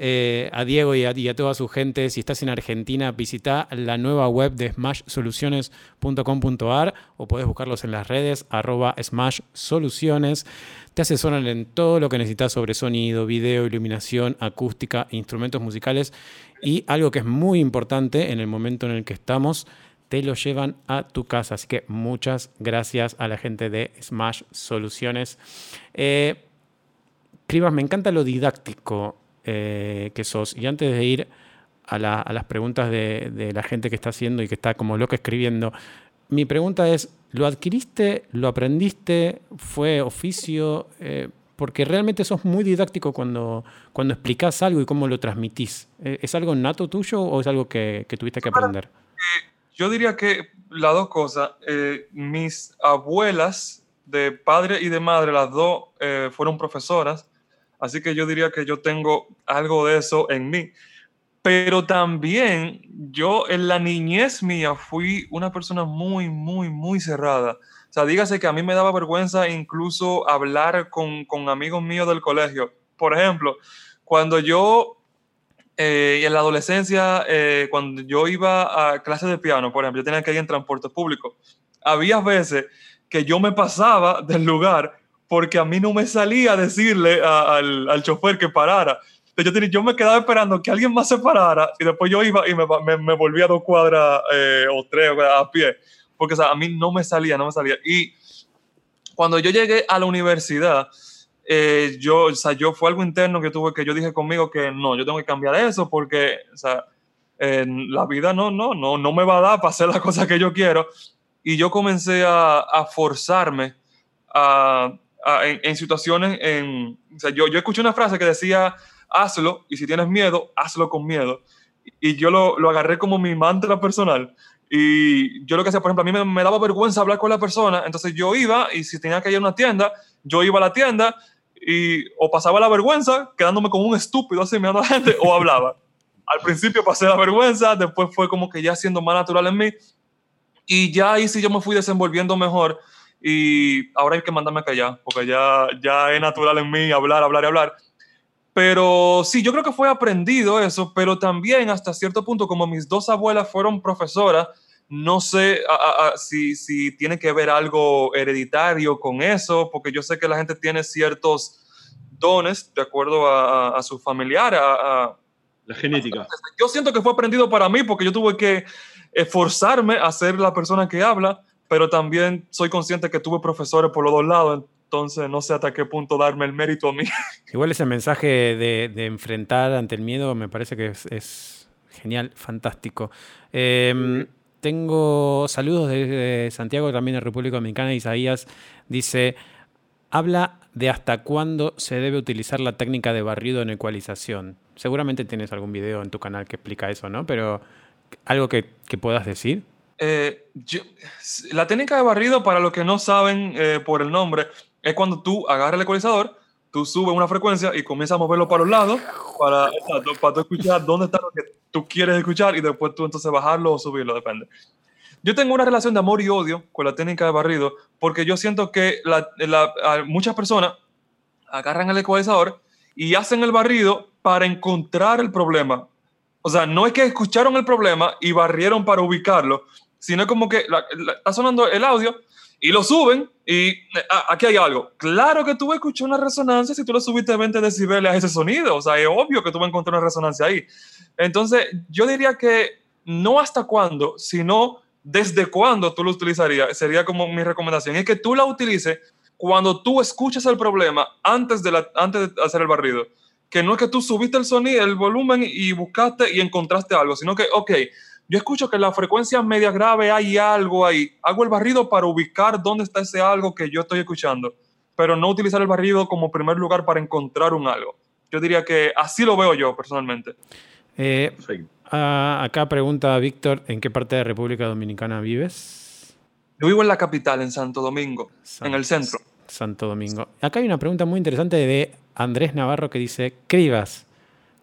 eh, a Diego y a, toda su gente. Si estás en Argentina, visita la nueva web de smashsoluciones.com.ar o puedes buscarlos en las redes arroba smashsoluciones. Te asesoran en todo lo que necesitas sobre sonido, video, iluminación, acústica, instrumentos musicales y algo que es muy importante en el momento en el que estamos, te lo llevan a tu casa. Así que muchas gracias a la gente de Smash Soluciones. Eh, Cribas, me encanta lo didáctico eh, que sos. Y antes de ir a, las preguntas de, la gente que está haciendo y que está como loco escribiendo, mi pregunta es, ¿lo adquiriste? ¿Lo aprendiste? ¿Fue oficio? Eh, porque realmente sos muy didáctico cuando, cuando algo y cómo lo transmitís. Eh, ¿Es algo nato tuyo o es algo que, tuviste que aprender? Yo diría que las dos cosas. mis abuelas de padre y de madre, las dos fueron profesoras Así que yo diría que yo tengo algo de eso en mí. Pero también yo en la niñez mía fui una persona muy, muy, muy cerrada. O sea, dígase que a mí me daba vergüenza incluso hablar con, con amigos míos del colegio. Por ejemplo, cuando yo eh, en la adolescencia, eh, cuando yo iba a clases de piano, por ejemplo, yo tenía que ir en transporte público, había veces que yo me pasaba del lugar porque a mí no me salía decirle al, al, chofer que parara. Yo, tenía, yo me quedaba esperando que alguien más se parara y después yo iba y me, me, me volvía dos cuadras eh, o tres a pie, porque o sea, a mí no me salía, no me salía. Y cuando yo llegué a la universidad, eh, yo, o sea, yo fue algo interno que tuve que yo dije conmigo que no, yo tengo que cambiar eso porque, o sea, la vida no, no, no, no me va a dar para hacer las cosas que yo quiero. Y yo comencé a, a forzarme a, en, situaciones, en, o sea, yo, yo escuché una frase que decía, hazlo y si tienes miedo, hazlo con miedo. Y yo lo, lo agarré como mi mantra personal. Y yo lo que hacía, por ejemplo, a mí me, me, daba vergüenza hablar con la persona, entonces yo iba y si tenía que ir a una tienda, yo iba a la tienda y o pasaba la vergüenza quedándome como un estúpido así mirando a la gente o hablaba. Al principio pasé la vergüenza, después fue como que ya siendo más natural en mí y ya ahí sí yo me fui desenvolviendo mejor y ahora hay que mandarme a callar, porque ya, ya es natural en mí hablar, hablar y hablar. Pero sí, yo creo que fue aprendido eso, pero también hasta cierto punto, como mis dos abuelas fueron profesoras, no sé si, si, tiene que ver algo hereditario con eso, porque yo sé que la gente tiene ciertos dones de acuerdo a, a su familiar, a, La genética. Yo siento que fue aprendido para mí porque yo tuve que esforzarme a ser la persona que habla, pero también soy consciente que tuve profesores por los dos lados, entonces no sé hasta qué punto darme el mérito a mí. Igual ese mensaje de, enfrentar ante el miedo me parece que es, genial, fantástico. Eh, tengo saludos de Santiago, también de República Dominicana. Isaías dice, habla de hasta cuándo se debe utilizar la técnica de barrido en ecualización. Seguramente tienes algún video en tu canal que explica eso, ¿no? Pero algo que puedas decir. Eh, la técnica de barrido, para los que no saben eh, por el nombre, es cuando tú agarras el ecualizador, tú subes una frecuencia y comienzas a moverlo para los lados para, para tú escuchar dónde está lo que tú quieres escuchar y después tú entonces bajarlo o subirlo, depende. Yo tengo una relación de amor y odio con la técnica de barrido porque yo siento que muchas personas agarran el ecualizador y hacen el barrido para encontrar el problema. O sea, no es que escucharon el problema y barrieron para ubicarlo, sino como que la, está sonando el audio y lo suben y ah, aquí hay algo. Claro que tú escuchar una resonancia si tú le subiste 20 decibeles a ese sonido. O sea, es obvio que tú vas a encontrar una resonancia ahí. Entonces, yo diría que no hasta cuándo, sino desde cuándo tú lo utilizarías. Sería como mi recomendación. Es que tú la utilices cuando tú escuchas el problema antes de, la, antes de hacer el barrido. Que no es que tú subiste el sonido, el volumen y buscaste y encontraste algo, sino que, ok, yo escucho que en la frecuencia media grave hay algo ahí. Hago el barrido para ubicar dónde está ese algo que yo estoy escuchando, pero no utilizar el barrido como primer lugar para encontrar un algo. Yo diría que así lo veo yo personalmente. Eh, ah, acá pregunta Víctor, ¿en qué parte de República Dominicana vives? Yo vivo en la capital, en Santo Domingo, San, en el centro. Santo Domingo. Acá hay una pregunta muy interesante de Andrés Navarro que dice, Cribas,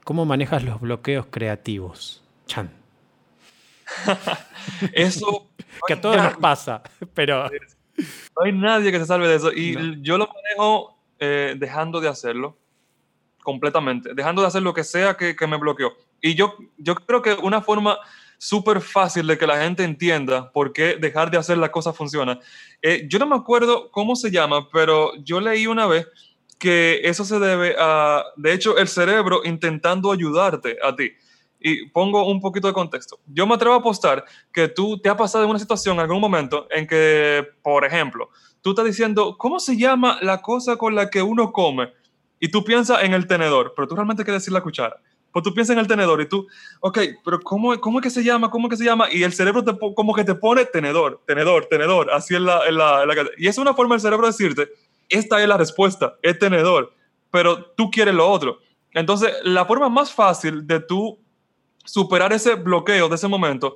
¿cómo manejas los bloqueos creativos? Chan. eso. que a todos nos pasa, pero. No hay nadie que se salve de eso. Y no. yo lo manejo eh, dejando de hacerlo completamente, dejando de hacer lo que sea que, que me bloqueó. Y yo, yo creo que una forma súper fácil de que la gente entienda por qué dejar de hacer la cosa funciona. Eh, yo no me acuerdo cómo se llama, pero yo leí una vez que eso se debe a, de hecho, el cerebro intentando ayudarte a ti y pongo un poquito de contexto. Yo me atrevo a apostar que tú te has pasado en una situación en algún momento en que, por ejemplo, tú estás diciendo, ¿cómo se llama la cosa con la que uno come? Y tú piensas en el tenedor, pero tú realmente quieres decir la cuchara. Pues tú piensas en el tenedor y tú, ok, pero ¿cómo, cómo es que se llama? ¿Cómo es que se llama? Y el cerebro te, como que te pone tenedor, tenedor, tenedor, así en la, en la, en la... Y es una forma del cerebro de decirte, esta es la respuesta, es tenedor, pero tú quieres lo otro. Entonces, la forma más fácil de tú superar ese bloqueo de ese momento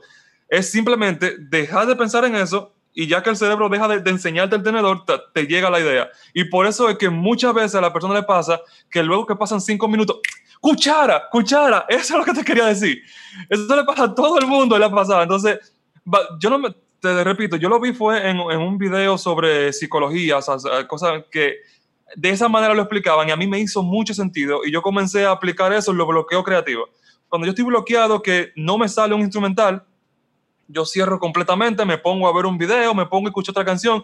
es simplemente dejar de pensar en eso y ya que el cerebro deja de, enseñarte el tenedor, te, llega la idea. Y por eso es que muchas veces a la persona le pasa que luego que pasan cinco minutos, cuchara, cuchara, eso es lo que te quería decir. Eso le pasa a todo el mundo, le ha pasado. Entonces, yo no me, te repito, yo lo vi fue en, en un video sobre psicología, o sea, cosas que de esa manera lo explicaban y a mí me hizo mucho sentido y yo comencé a aplicar eso en los bloqueos creativos cuando yo estoy bloqueado que no me sale un instrumental, yo cierro completamente, me pongo a ver un video, me pongo a escuchar otra canción.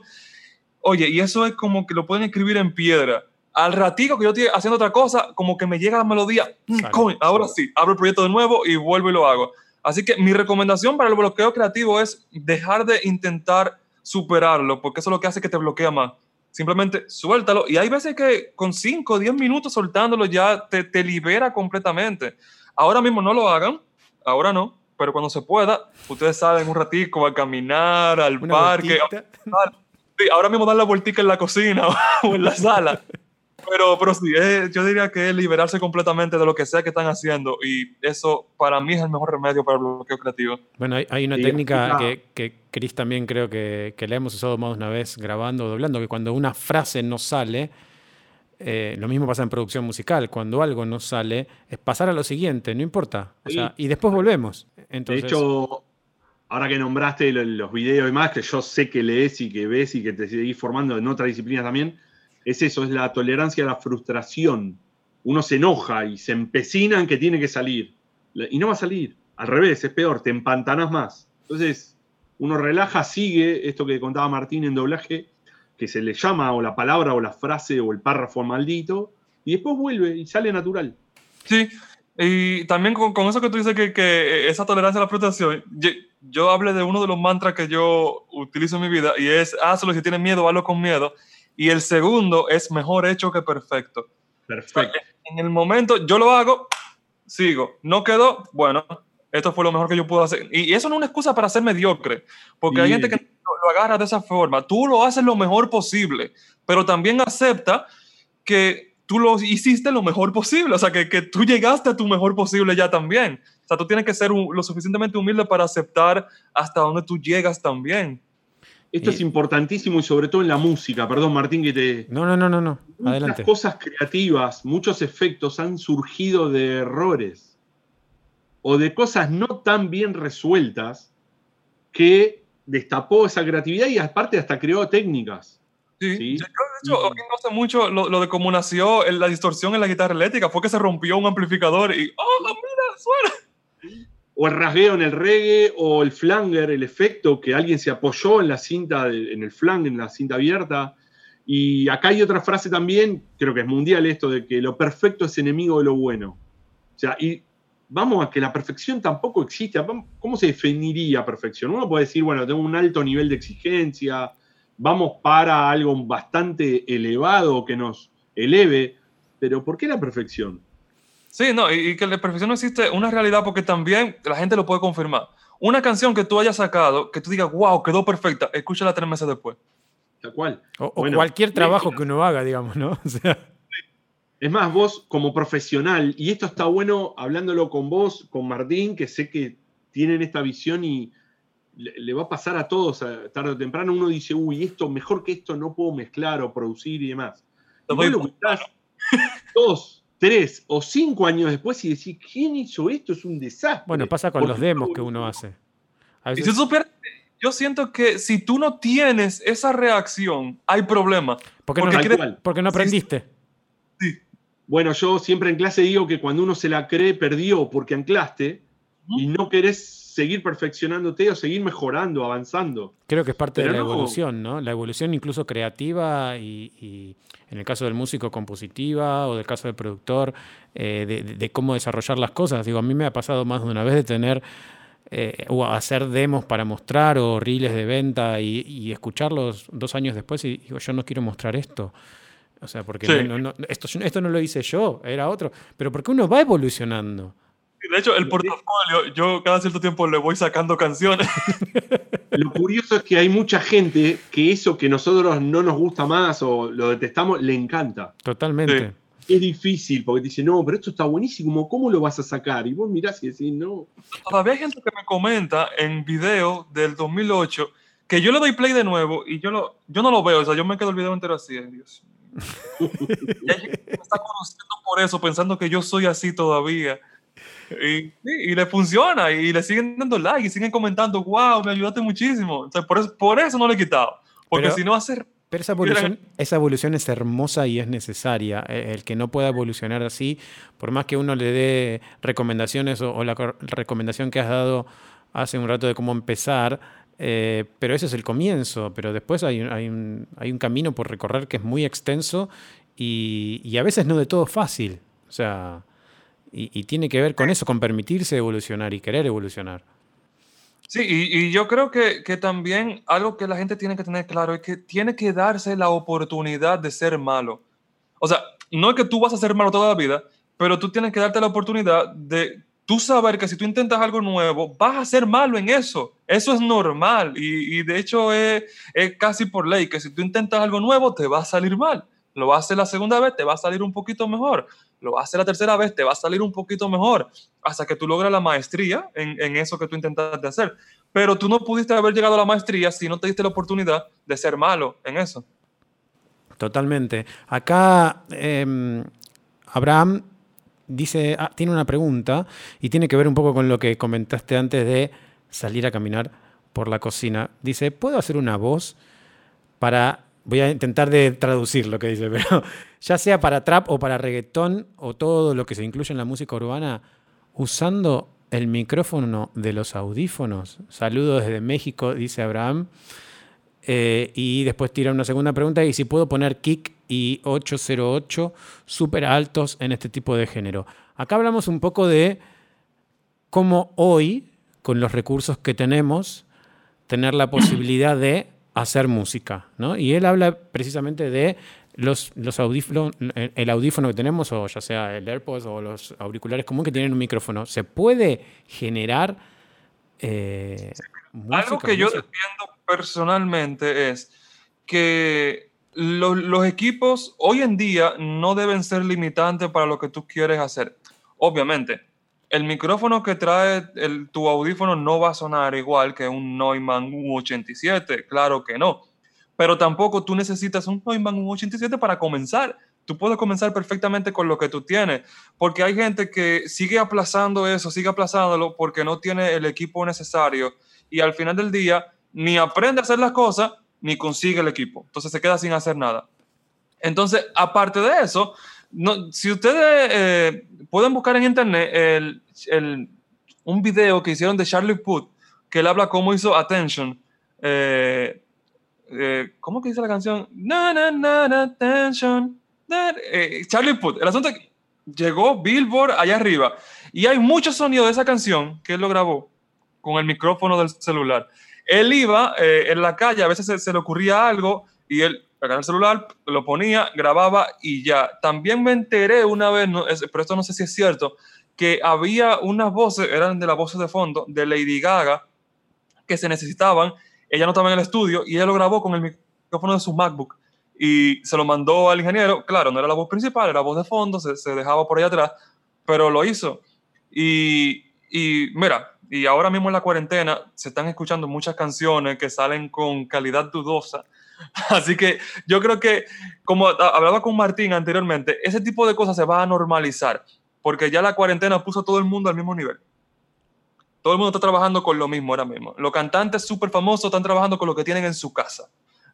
Oye, y eso es como que lo pueden escribir en piedra. Al ratito que yo estoy haciendo otra cosa, como que me llega la melodía, Sale, ahora sí, abro el proyecto de nuevo y vuelvo y lo hago. Así que mi recomendación para el bloqueo creativo es dejar de intentar superarlo, porque eso es lo que hace que te bloquea más. Simplemente suéltalo. Y hay veces que con 5 o 10 minutos soltándolo ya te, te libera completamente. Ahora mismo no lo hagan, ahora no, pero cuando se pueda, ustedes salen un ratico a caminar al Una parque. Sí, ahora mismo dan la vueltica en la cocina o en la sala. Pero, pero sí, es, yo diría que es liberarse completamente de lo que sea que están haciendo y eso para mí es el mejor remedio para el bloqueo creativo. Bueno, hay, hay una sí, técnica que, que Chris también creo que, que le hemos usado más una vez grabando o doblando, que cuando una frase no sale, eh, lo mismo pasa en producción musical. Cuando algo no sale, es pasar a lo siguiente, no importa. O sea, y después volvemos. Entonces... De hecho, ahora que nombraste los videos y más, que yo sé que lees y que ves y que te seguís formando en otras disciplinas también, es eso, es la tolerancia a la frustración. Uno se enoja y se empecina en que tiene que salir. Y no va a salir. Al revés, es peor, te empantanas más. Entonces, uno relaja, sigue esto que contaba Martín en doblaje, que se le llama o la palabra o la frase o el párrafo maldito, y después vuelve y sale natural. Sí, Y también con, con eso que tú dices que, que esa tolerancia a la frustración, yo, yo hablé de uno de los mantras que yo utilizo en mi vida y es hazlo si tienes miedo, hazlo con miedo. Y el segundo es mejor hecho que perfecto. Perfecto. En el momento yo lo hago, sigo. No quedó, bueno, esto fue lo mejor que yo pude hacer. Y eso no es una excusa para ser mediocre, porque hay Bien. gente que lo, lo agarra de esa forma. Tú lo haces lo mejor posible, pero también acepta que tú lo hiciste lo mejor posible, o sea, que, que tú llegaste a tu mejor posible ya también. O sea, tú tienes que ser un- lo suficientemente humilde para aceptar hasta donde tú llegas también. Esto Y- es importantísimo y sobre todo en la música. Perdón, Martín, que te. No, no, no, no, no. Muchas Adelante. cosas creativas, muchos efectos han surgido de errores o de cosas no tan bien resueltas que destapó esa creatividad y aparte hasta creó técnicas. Sí. Sí. Yo, de hecho, no sé mucho lo, lo de cómo nació la distorsión en la guitarra eléctrica. Fue que se rompió un amplificador y, oh, mira, suena. O el rasgueo en el reggae o el flanger, el efecto que alguien se apoyó en la cinta, de- en el flang, en la cinta abierta. Y acá hay otra frase también, creo que es mundial esto, de que lo perfecto es enemigo de lo bueno. O sea, y vamos a que la perfección tampoco existe. ¿Cómo se definiría perfección? Uno puede decir, bueno, tengo un alto nivel de exigencia, vamos para algo bastante elevado que nos eleve, pero ¿por qué la perfección? Sí, no, y, y que la perfección no existe una realidad porque también la gente lo puede confirmar. Una canción que tú hayas sacado, que tú digas, wow, quedó perfecta, escúchala tres meses después. Tal cual. O, o Bueno, cualquier trabajo que uno haga, digamos, ¿no? O sea, Es más, vos como profesional, y esto está bueno hablándolo con vos, con Martín, que sé que tienen esta visión y le, le va a pasar a todos, a- tarde o temprano uno dice, uy, esto mejor que esto no puedo mezclar o producir y demás. Y vos lo escuchás dos, tres o cinco años después y decís, ¿quién hizo esto? Es un desastre. bueno, pasa con los demos que uno hace. A Y veces- si tú supieras, yo siento que si tú no tienes esa reacción, hay problema. ¿Por qué porque no, Tal cual. porque no Sí, sí. aprendiste? Bueno, yo siempre en clase digo que cuando uno se la cree, perdió porque anclaste y no querés seguir perfeccionándote o seguir mejorando, avanzando. Creo que es parte de la no- evolución, ¿no? La evolución incluso creativa y, y en el caso del músico compositiva o del caso del productor, eh, de, de- de cómo desarrollar las cosas. Digo, a mí me ha pasado más de una vez de tener eh, o hacer demos para mostrar o reels de venta y, y escucharlos dos años después y digo, yo no quiero mostrar esto. O sea, porque Sí. no- no- no- esto, esto no lo hice yo, era otro. Pero porque uno va evolucionando. De hecho, el portafolio, yo cada cierto tiempo le voy sacando canciones. Lo curioso es que hay mucha gente que eso que nosotros no nos gusta más o lo detestamos, le encanta. Totalmente. Es difícil porque te dicen, no, pero esto está buenísimo, ¿cómo lo vas a sacar? Y vos mirás y decís, no. Todavía hay gente que me comenta en video del 2008 que yo le doy play de nuevo y yo, lo, yo no lo veo, o sea, yo me quedo el video entero así, Dios. mío. Me está conociendo por eso, pensando que yo soy así todavía. Y, le funciona, y le siguen dando like, y siguen comentando, wow, me ayudaste muchísimo. O sea, por, eso, por eso no le he quitado. Porque Pero- si no hace... Pero esa evolución, esa evolución es hermosa y es necesaria. Eh, El que no pueda evolucionar así, por más que uno le dé recomendaciones o, o la recomendación que has dado hace un rato de cómo empezar, eh, pero ese es el comienzo. Pero después hay, hay, un, hay un camino por recorrer que es muy extenso y, y a veces no de todo fácil. O sea, y, y tiene que ver con eso, con permitirse evolucionar y querer evolucionar. Sí, y, y yo creo que, que también algo que la gente tiene que tener claro es que tiene que darse la oportunidad de ser malo. O sea, no es que tú vas a ser malo toda la vida, pero tú tienes que darte la oportunidad de tú saber que si tú intentas algo nuevo, vas a ser malo en eso. Eso es normal y, y de hecho es, es casi por ley que si tú intentas algo nuevo, te va a salir mal. Lo haces la segunda vez, te va a salir un poquito mejor. Lo haces la tercera vez, te va a salir un poquito mejor. Hasta que tú logras la maestría en, en eso que tú intentaste hacer. Pero tú no pudiste haber llegado a la maestría si no te diste la oportunidad de ser malo en eso. Totalmente. Acá em, Abraham dice, ah, tiene una pregunta y tiene que ver un poco con lo que comentaste antes de salir a caminar por la cocina. Dice, ¿puedo hacer una voz para... Voy a intentar de traducir lo que dice, pero ya sea para trap o para reggaetón o todo lo que se incluye en la música urbana, usando el micrófono de los audífonos. Saludos desde México, dice Abraham. Eh, y después tira una segunda pregunta y si puedo poner kick y 808 súper altos en este tipo de género. Acá hablamos un poco de cómo hoy, con los recursos que tenemos, tener la posibilidad de hacer música, ¿no? Y él habla precisamente de los, los audífonos, el audífono que tenemos, o ya sea el AirPods o los auriculares comunes que tienen un micrófono. ¿Se puede generar eh, Algo que yo defiendo personalmente es que los, equipos hoy en día no deben ser limitantes para lo que tú quieres hacer. Obviamente, el micrófono que trae tu audífono no va a sonar igual que un Neumann U87, claro que no. Pero tampoco tú necesitas un Neumann U87 para comenzar. Tú puedes comenzar perfectamente con lo que tú tienes, porque hay gente que sigue aplazando eso, sigue aplazándolo porque no tiene el equipo necesario y al final del día ni aprende a hacer las cosas ni consigue el equipo. Entonces se queda sin hacer nada. Entonces, aparte de eso, no, si ustedes eh, pueden buscar en internet el, un video que hicieron de Charlie Puth, que él habla cómo hizo Attention. Eh, eh, ¿Cómo que dice la canción? Na, na, na, attention. Charlie Puth. El asunto que llegó Billboard allá arriba y hay mucho sonido de esa canción que él lo grabó con el micrófono del celular. Él iba eh, en la calle, a veces se, le ocurría algo y él agarraba el celular, lo ponía, grababa y ya. También me enteré una vez, pero esto no sé si es cierto, que había unas voces, eran de las voces de fondo, de Lady Gaga, que se necesitaban. Ella no estaba en el estudio y ella lo grabó con el micrófono de su MacBook y se lo mandó al ingeniero. Claro, no era la voz principal, era la voz de fondo, se, se dejaba por ahí atrás, pero lo hizo. Y mira, y ahora mismo en la cuarentena se están escuchando muchas canciones que salen con calidad dudosa. Así que yo creo que, como hablaba con Martín anteriormente, ese tipo de cosas se va a normalizar, porque ya la cuarentena puso a todo el mundo al mismo nivel. Todo el mundo está trabajando con lo mismo ahora mismo. Los cantantes súper famosos están trabajando con lo que tienen en su casa.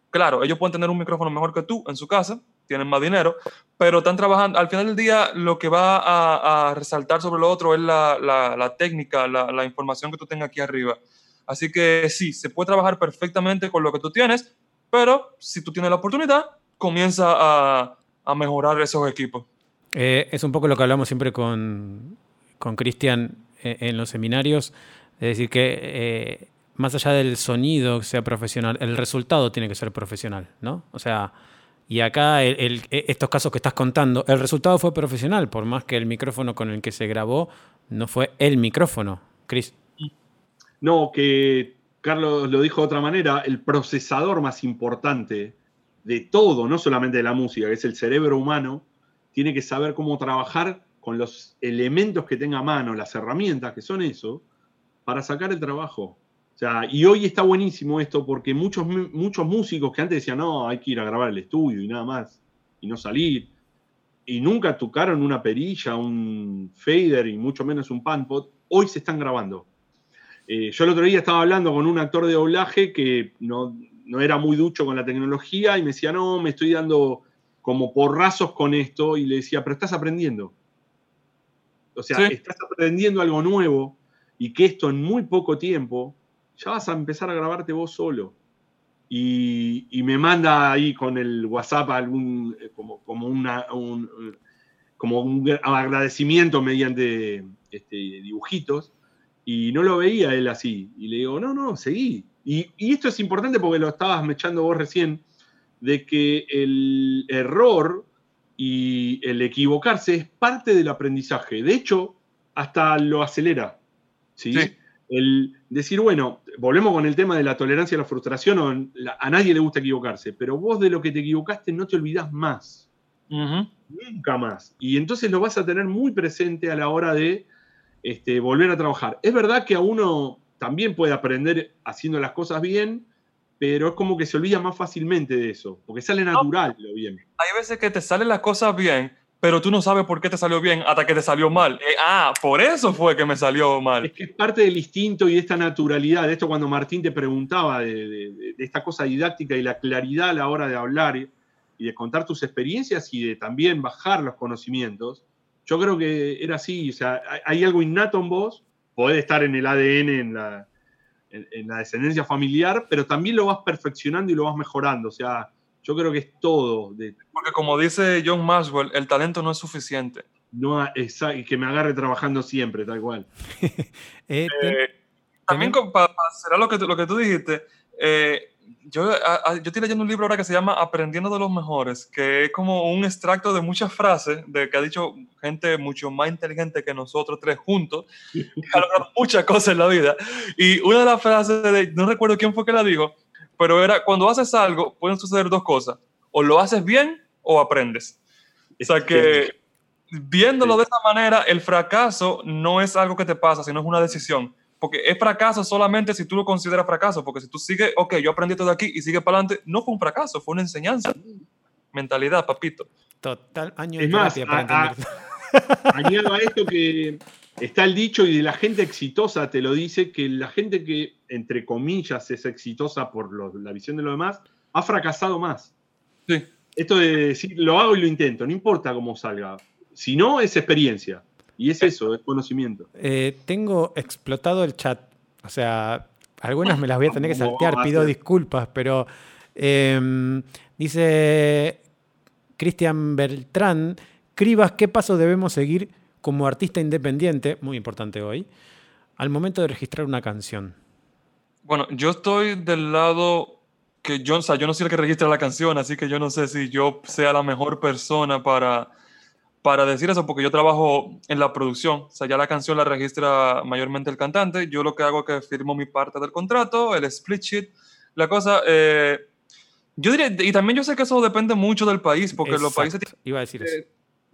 Claro, ellos pueden tener un micrófono mejor que tú en su casa, tienen más dinero, pero están trabajando. Al final del día, lo que va a, resaltar sobre lo otro es la, la, técnica, la, la, información que tú tengas aquí arriba. Así que sí, se puede trabajar perfectamente con lo que tú tienes, pero si tú tienes la oportunidad, comienza a, a mejorar esos equipos. Eh, es un poco lo que hablamos siempre con Cristian eh, en los seminarios, es decir, que eh, más allá del sonido que sea profesional, el resultado tiene que ser profesional, ¿no? O sea, y acá, el, e, estos casos que estás contando, el resultado fue profesional, por más que el micrófono con el que se grabó no fue el micrófono. Chris. No, que Carlos lo dijo de otra manera, el procesador más importante de todo, no solamente de la música, que es el cerebro humano, tiene que saber cómo trabajar con los elementos que tenga a mano, las herramientas que son eso, para sacar el trabajo y hoy está buenísimo esto porque muchos, muchos músicos que antes decían, no, hay que ir a grabar el estudio y nada más, y no salir, y nunca tocaron una perilla, un fader y mucho menos un panpot, hoy se están grabando. Eh, yo el otro día estaba hablando con un actor de doblaje que no, era muy ducho con la tecnología y me decía, no, me estoy dando como porrazos con esto, y le decía, pero estás aprendiendo. O sea, estás aprendiendo algo nuevo y que esto en muy poco tiempo ya vas a empezar a grabarte vos solo. Y, me manda ahí con el WhatsApp algún, eh, como, como, una, un, como un agradecimiento mediante este, dibujitos. Y no lo veía él así. Y le digo, no, no, seguí. Y, y esto es importante porque lo estabas mechando vos recién, de que el error y el equivocarse es parte del aprendizaje. De hecho, hasta lo acelera. ¿sí? sí el decir, bueno, volvemos con el tema de la tolerancia a la frustración, a nadie le gusta equivocarse, pero vos de lo que te equivocaste no te olvidás más. Nunca más. Y entonces lo vas a tener muy presente a la hora de este, volver a trabajar. Es verdad que a uno también puede aprender haciendo las cosas bien, pero es como que se olvida más fácilmente de eso, porque sale natural lo bien. Hay veces que te salen las cosas bien, pero tú no sabes por qué te salió bien hasta que te salió mal. Eh, ah, por eso fue que me salió mal. Es que es parte del instinto y de esta naturalidad, de esto cuando Martín te preguntaba de, esta cosa didáctica y la claridad a la hora de hablar y de contar tus experiencias y de también bajar los conocimientos. Yo creo que era así, o sea, hay algo innato en vos, puede estar en el ADN, en la, en la descendencia familiar, pero también lo vas perfeccionando y lo vas mejorando, o sea, yo creo que es todo. De... Porque como dice John Maxwell, el talento no es suficiente. no que me agarre trabajando siempre, tal cual. Eh, eh, también para cerrar lo que, lo que tú dijiste, eh, yo, yo estoy leyendo un libro ahora que se llama Aprendiendo de los Mejores, que es como un extracto de muchas frases de que ha dicho gente mucho más inteligente que nosotros tres juntos, que ha logrado muchas cosas en la vida. Y una de las frases, de, no recuerdo quién fue que la dijo, pero era, cuando haces algo, pueden suceder dos cosas, o lo haces bien o aprendes. O sea que viéndolo de esta manera, el fracaso no es algo que te pasa, sino es una decisión. Porque es fracaso solamente si tú lo consideras fracaso. Porque si tú sigues, ok, yo aprendí todo aquí y sigue para adelante, no fue un fracaso, fue una enseñanza. Mentalidad, papito. Total, año más, añado a esto que está el dicho y de la gente exitosa te lo dice, que la gente que, entre comillas, es exitosa por la visión de los demás, ha fracasado más. Sí. Esto de decir, lo hago y lo intento, no importa cómo salga. Si no, es experiencia. Y es eso, es conocimiento. Eh, tengo explotado el chat. O sea, algunas me las voy a tener que saltear, pido disculpas, pero em, dice Cristian Beltrán, Cribas, ¿qué paso debemos seguir como artista independiente, muy importante hoy, al momento de registrar una canción? Bueno, yo estoy del lado que yo, o sea, yo no soy el que registra la canción, así que yo no sé si yo sea la mejor persona para para decir eso, porque yo trabajo en la producción, o sea, ya la canción la registra mayormente el cantante, yo lo que hago es que firmo mi parte del contrato, el split sheet, la cosa, eh, yo diría, y también yo sé que eso depende mucho del país, porque los países tienen Iba a decir eso.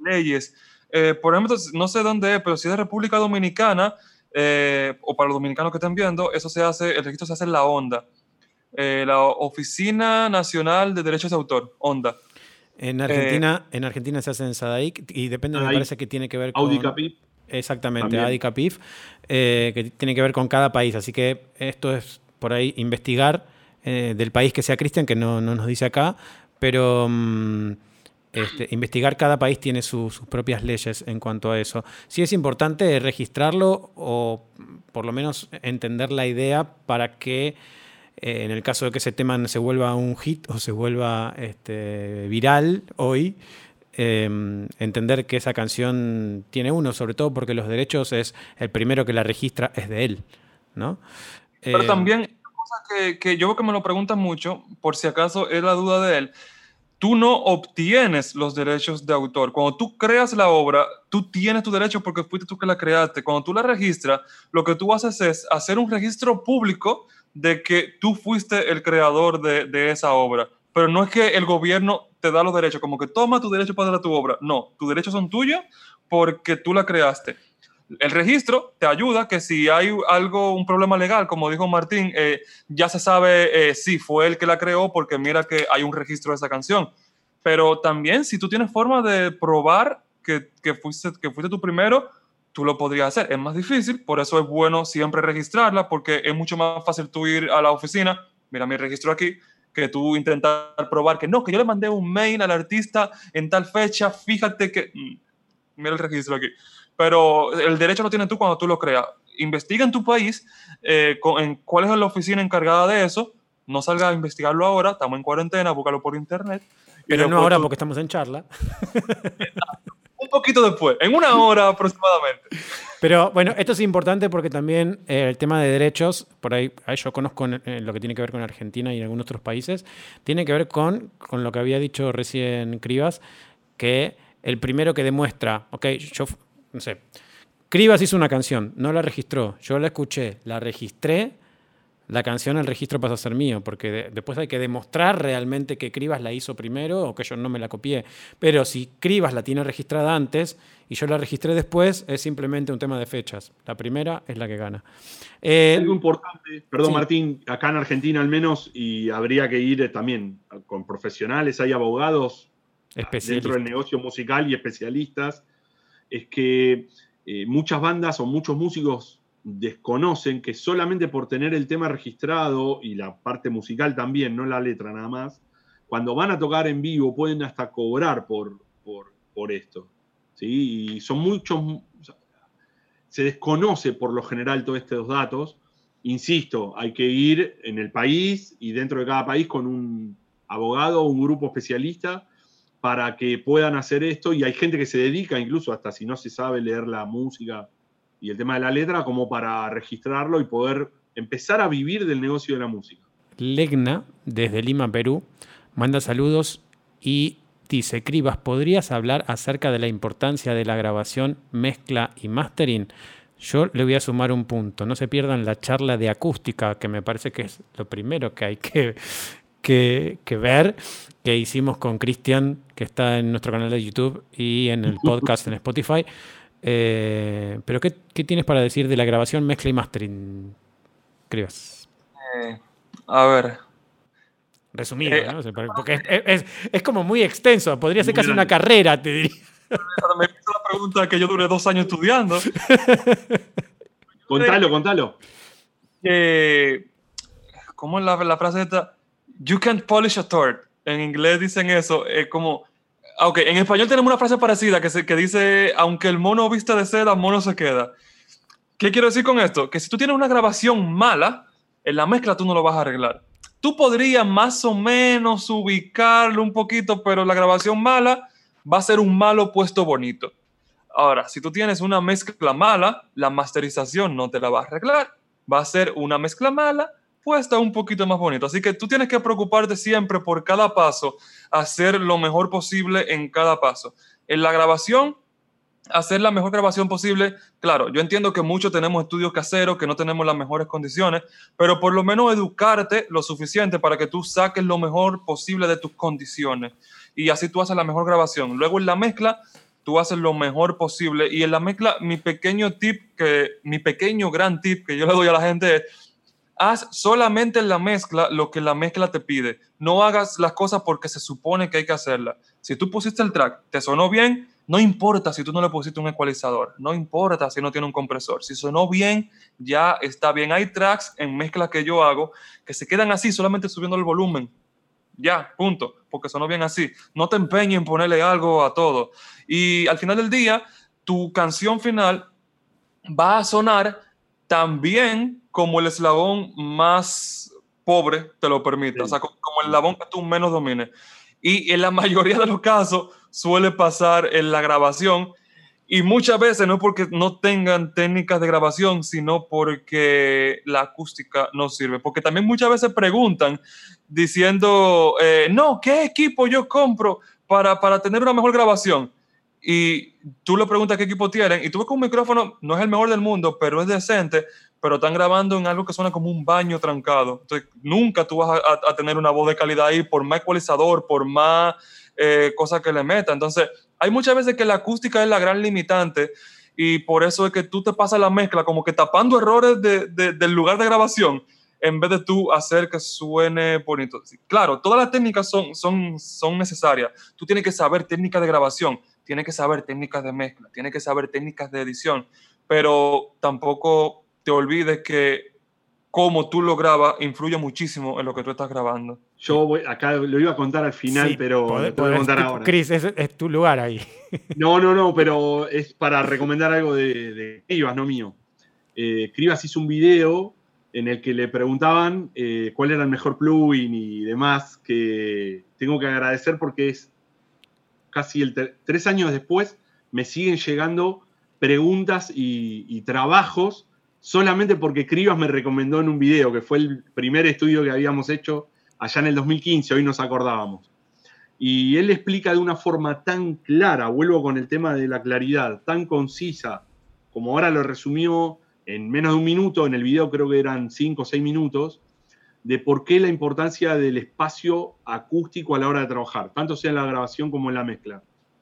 leyes. Eh, por ejemplo, no sé dónde es, pero si es de República Dominicana, eh, o para los dominicanos que estén viendo, eso se hace, el registro se hace en la ONDA, la Oficina Nacional de Derechos de Autor, ONDA. En Argentina, en Argentina se hace en SADAIC y depende, me parece que tiene que ver con. Audicapif. Exactamente, Audicapif, eh, que tiene que ver con cada país. Así que esto es por ahí investigar eh, del país que sea Cristian, que no, nos dice acá, pero mm, este, investigar cada país tiene sus propias leyes en cuanto a eso. Sí es importante registrarlo o por lo menos entender la idea para que eh, en el caso de que ese tema se vuelva un hit o se vuelva este, viral hoy, em, entender que esa canción tiene uno, sobre todo porque los derechos es el primero que la registra es de él, ¿no? Pero eh, también, cosa que, que yo veo que me lo preguntan mucho, por si acaso es la duda de él, tú no obtienes los derechos de autor. Cuando tú creas la obra, tú tienes tu derecho porque fuiste tú que la creaste. Cuando tú la registras, lo que tú haces es hacer un registro público de que tú fuiste el creador de, esa obra. Pero no es que el gobierno te da los derechos, como que toma tu derecho para tu obra. No, tus derechos son tuyos porque tú la creaste. El registro te ayuda que si hay algo, un problema legal, como dijo Martín, eh, ya se sabe eh, si fue él que la creó porque mira que hay un registro de esa canción. Pero también si tú tienes forma de probar que, que, fuiste, que fuiste tú primero, tú lo podrías hacer. Es más difícil, por eso es bueno siempre registrarla, porque es mucho más fácil tú ir a la oficina, mira mi registro aquí, que tú intentar probar que no, que yo le mandé un mail al artista en tal fecha, fíjate que... Mm, mira el registro aquí. Pero el derecho lo tienes tú cuando tú lo creas. Investiga en tu país eh, en cuál es la oficina encargada de eso. No salga a investigarlo ahora, estamos en cuarentena, búscalo por internet. Pero no ahora porque estamos en charla. un poquito después, en una hora aproximadamente. Pero bueno, esto es importante porque también eh, el tema de derechos, por ahí, yo conozco eh, lo que tiene que ver con Argentina y en algunos otros países, tiene que ver con, con lo que había dicho recién Cribas, que el primero que demuestra, ok, yo, no sé, Cribas hizo una canción, no la registró, yo la escuché, la registré, la canción, el registro pasa a ser mío, porque después hay que demostrar realmente que Cribas la hizo primero o que yo no me la copié. Pero si Cribas la tiene registrada antes y yo la registré después, es simplemente un tema de fechas. La primera es la que gana. Eh, Algo importante, perdón Martín, acá en Argentina al menos, y habría que ir también con profesionales, hay abogados dentro del negocio musical y especialistas, es que eh, muchas bandas o muchos músicos desconocen que solamente por tener el tema registrado y la parte musical también, no la letra nada más, cuando van a tocar en vivo pueden hasta cobrar por, por, esto. ¿sí? Y son muchos, se desconoce por lo general todos estos datos. Insisto, hay que ir en el país y dentro de cada país con un abogado o un grupo especialista para que puedan hacer esto y hay gente que se dedica, incluso hasta si no se sabe leer la música y el tema de la letra, como para registrarlo y poder empezar a vivir del negocio de la música. Legna, desde Lima, Perú, manda saludos y dice, Cribas, ¿podrías hablar acerca de la importancia de la grabación, mezcla y mastering? Yo le voy a sumar un punto. No se pierdan la charla de acústica, que me parece que es lo primero que hay que, que, ver, que hicimos con Cristian, que está en nuestro canal de YouTube y en el podcast en Spotify. Eh, pero, ¿qué, tienes para decir de la grabación, mezcla y mastering? Cribas. Eh, a ver, Resumido, eh, ¿no? Porque es, como muy extenso, podría ser casi una carrera, te diría. Me hizo la pregunta que yo duré dos años estudiando. contalo, contalo. ¿Cómo es la, frase esta? You can't polish a tort. En inglés dicen eso. Es como. Ok, en español tenemos una frase parecida que, que dice: Aunque el mono viste de seda, mono se queda. ¿Qué quiero decir con esto? Que si tú tienes una grabación mala, en la mezcla tú no lo vas a arreglar tú podrías más o menos ubicarlo un poquito, pero la grabación mala va a ser un malo puesto bonito. Ahora, si tú tienes una mezcla mala, la masterización no te la va a arreglar. Va a ser una mezcla mala puesta un poquito más bonito. Así que tú tienes que preocuparte siempre por cada paso, hacer lo mejor posible en cada paso. En la grabación, hacer la mejor grabación posible. Claro, yo entiendo que muchos tenemos estudios caseros, que no tenemos las mejores condiciones, pero por lo menos educarte lo suficiente para que tú saques lo mejor posible de tus condiciones. Y así tú haces la mejor grabación. Luego en la mezcla, tú haces lo mejor posible. Y en la mezcla, mi pequeño tip, que, mi pequeño gran tip que yo le doy a la gente es, haz solamente en la mezcla lo que la mezcla te pide. No hagas las cosas porque se supone que hay que hacerlas. Si tú pusiste el track, te sonó bien, no importa si tú no le pusiste un ecualizador, no importa si no tiene un compresor. Si sonó bien, ya está bien. Hay tracks en mezcla que yo hago que se quedan así, solamente subiendo el volumen. Ya, punto, porque sonó bien así. No te empeñes en ponerle algo a todo. Y al final del día, tu canción final va a sonar tan bien como el eslabón más pobre te lo permita. O sea, como el eslabón que tú menos domines. Y en la mayoría de los casos, suele pasar en la grabación y muchas veces no es porque no tengan técnicas de grabación, sino porque la acústica no sirve. Porque también muchas veces preguntan diciendo, eh, no, ¿qué equipo yo compro para, para tener una mejor grabación? Y tú le preguntas qué equipo tienen y tú ves que un micrófono no es el mejor del mundo, pero es decente, pero están grabando en algo que suena como un baño trancado. Entonces, nunca tú vas a, a tener una voz de calidad ahí, por más ecualizador, por más eh, cosas que le meta. Entonces, hay muchas veces que la acústica es la gran limitante y por eso es que tú te pasas la mezcla como que tapando errores del lugar de grabación en vez de tú hacer que suene bonito. Claro, todas las técnicas son, son, son necesarias. Tú tienes que saber técnicas de grabación, tienes que saber técnicas de mezcla, tienes que saber técnicas de edición, pero tampoco te olvides que cómo tú lo grabas influye muchísimo en lo que tú estás grabando. Yo voy, acá lo iba a contar al final, pero lo puedo contar ahora. Chris, es, tu lugar ahí. No, no, no, pero es para recomendar algo de, de Cribas, no mío. Eh, Cribas hizo un video en el que le preguntaban eh, cuál era el mejor plugin y demás, que tengo que agradecer porque es casi el tres años después me siguen llegando preguntas y, trabajos solamente porque Cribas me recomendó en un video, que fue el primer estudio que habíamos hecho allá en el 2015, hoy nos acordábamos. Y él explica de una forma tan clara, vuelvo con el tema de la claridad, tan concisa, como ahora lo resumió en menos de un minuto, en el video creo que eran cinco o seis minutos, de por qué la importancia del espacio acústico a la hora de trabajar, tanto sea en la grabación como en la mezcla.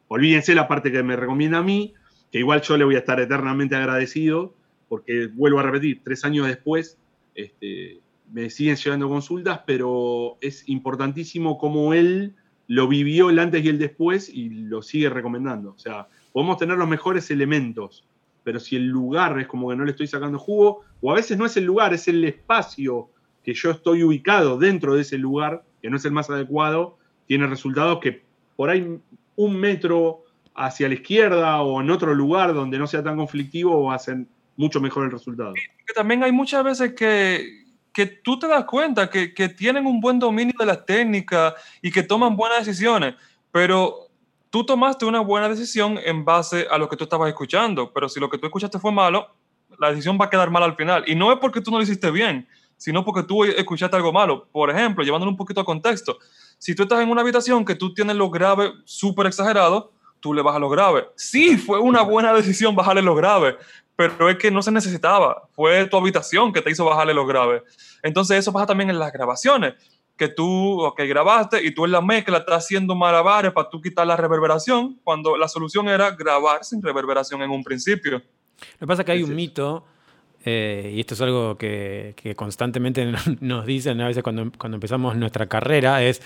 Olvídense la parte que me recomienda a mí, que igual yo le voy a estar eternamente agradecido, porque vuelvo a repetir, tres años después este, me siguen llegando consultas, pero es importantísimo cómo él lo vivió el antes y el después y lo sigue recomendando. O sea, podemos tener los mejores elementos, pero si el lugar es como que no le estoy sacando jugo, o a veces no es el lugar, es el espacio que yo estoy ubicado dentro de ese lugar, que no es el más adecuado, tiene resultados que por ahí un metro hacia la izquierda o en otro lugar donde no sea tan conflictivo hacen mucho mejor el resultado. también hay muchas veces que, que tú te das cuenta que, que, tienen un buen dominio de las técnicas y que toman buenas decisiones, pero tú tomaste una buena decisión en base a lo que tú estabas escuchando, pero si lo que tú escuchaste fue malo, la decisión va a quedar mal al final. Y no es porque tú no lo hiciste bien, sino porque tú escuchaste algo malo. Por ejemplo, llevándolo un poquito a contexto, si tú estás en una habitación que tú tienes lo grave súper exagerado, tú le bajas lo grave. Sí, fue una buena decisión bajarle lo grave, pero es que no se necesitaba. Fue tu habitación que te hizo bajarle lo grave. Entonces eso pasa también en las grabaciones, que tú, ok, grabaste y tú en la mezcla estás haciendo malabares para tú quitar la reverberación, cuando la solución era grabar sin reverberación en un principio. Lo que pasa es que hay un mito eh, y esto es algo que, constantemente nos dicen a veces cuando, cuando, empezamos nuestra carrera, es,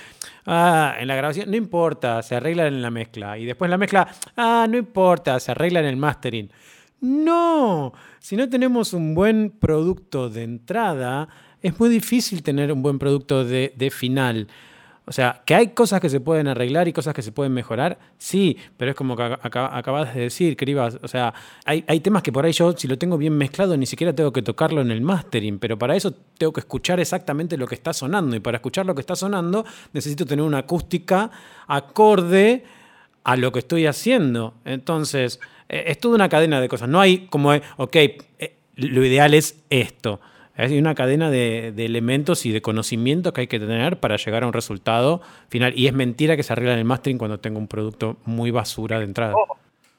ah, en la grabación no importa, se arregla en la mezcla. Y después en la mezcla, ah, no importa, se arregla en el mastering. No, si no tenemos un buen producto de entrada, es muy difícil tener un buen producto de, de final. O sea, que hay cosas que se pueden arreglar y cosas que se pueden mejorar, sí, pero es como que acabas de decir, Cribas. O sea, hay, temas que por ahí yo, si lo tengo bien mezclado, ni siquiera tengo que tocarlo en el mastering, pero para eso tengo que escuchar exactamente lo que está sonando. Y para escuchar lo que está sonando, necesito tener una acústica acorde a lo que estoy haciendo. Entonces, eh, es toda una cadena de cosas. No hay como, ok, eh, lo ideal es esto. Hay una cadena de, elementos y de conocimiento que hay que tener para llegar a un resultado final. Y es mentira que se arregla en el mastering cuando tengo un producto muy basura de entrada.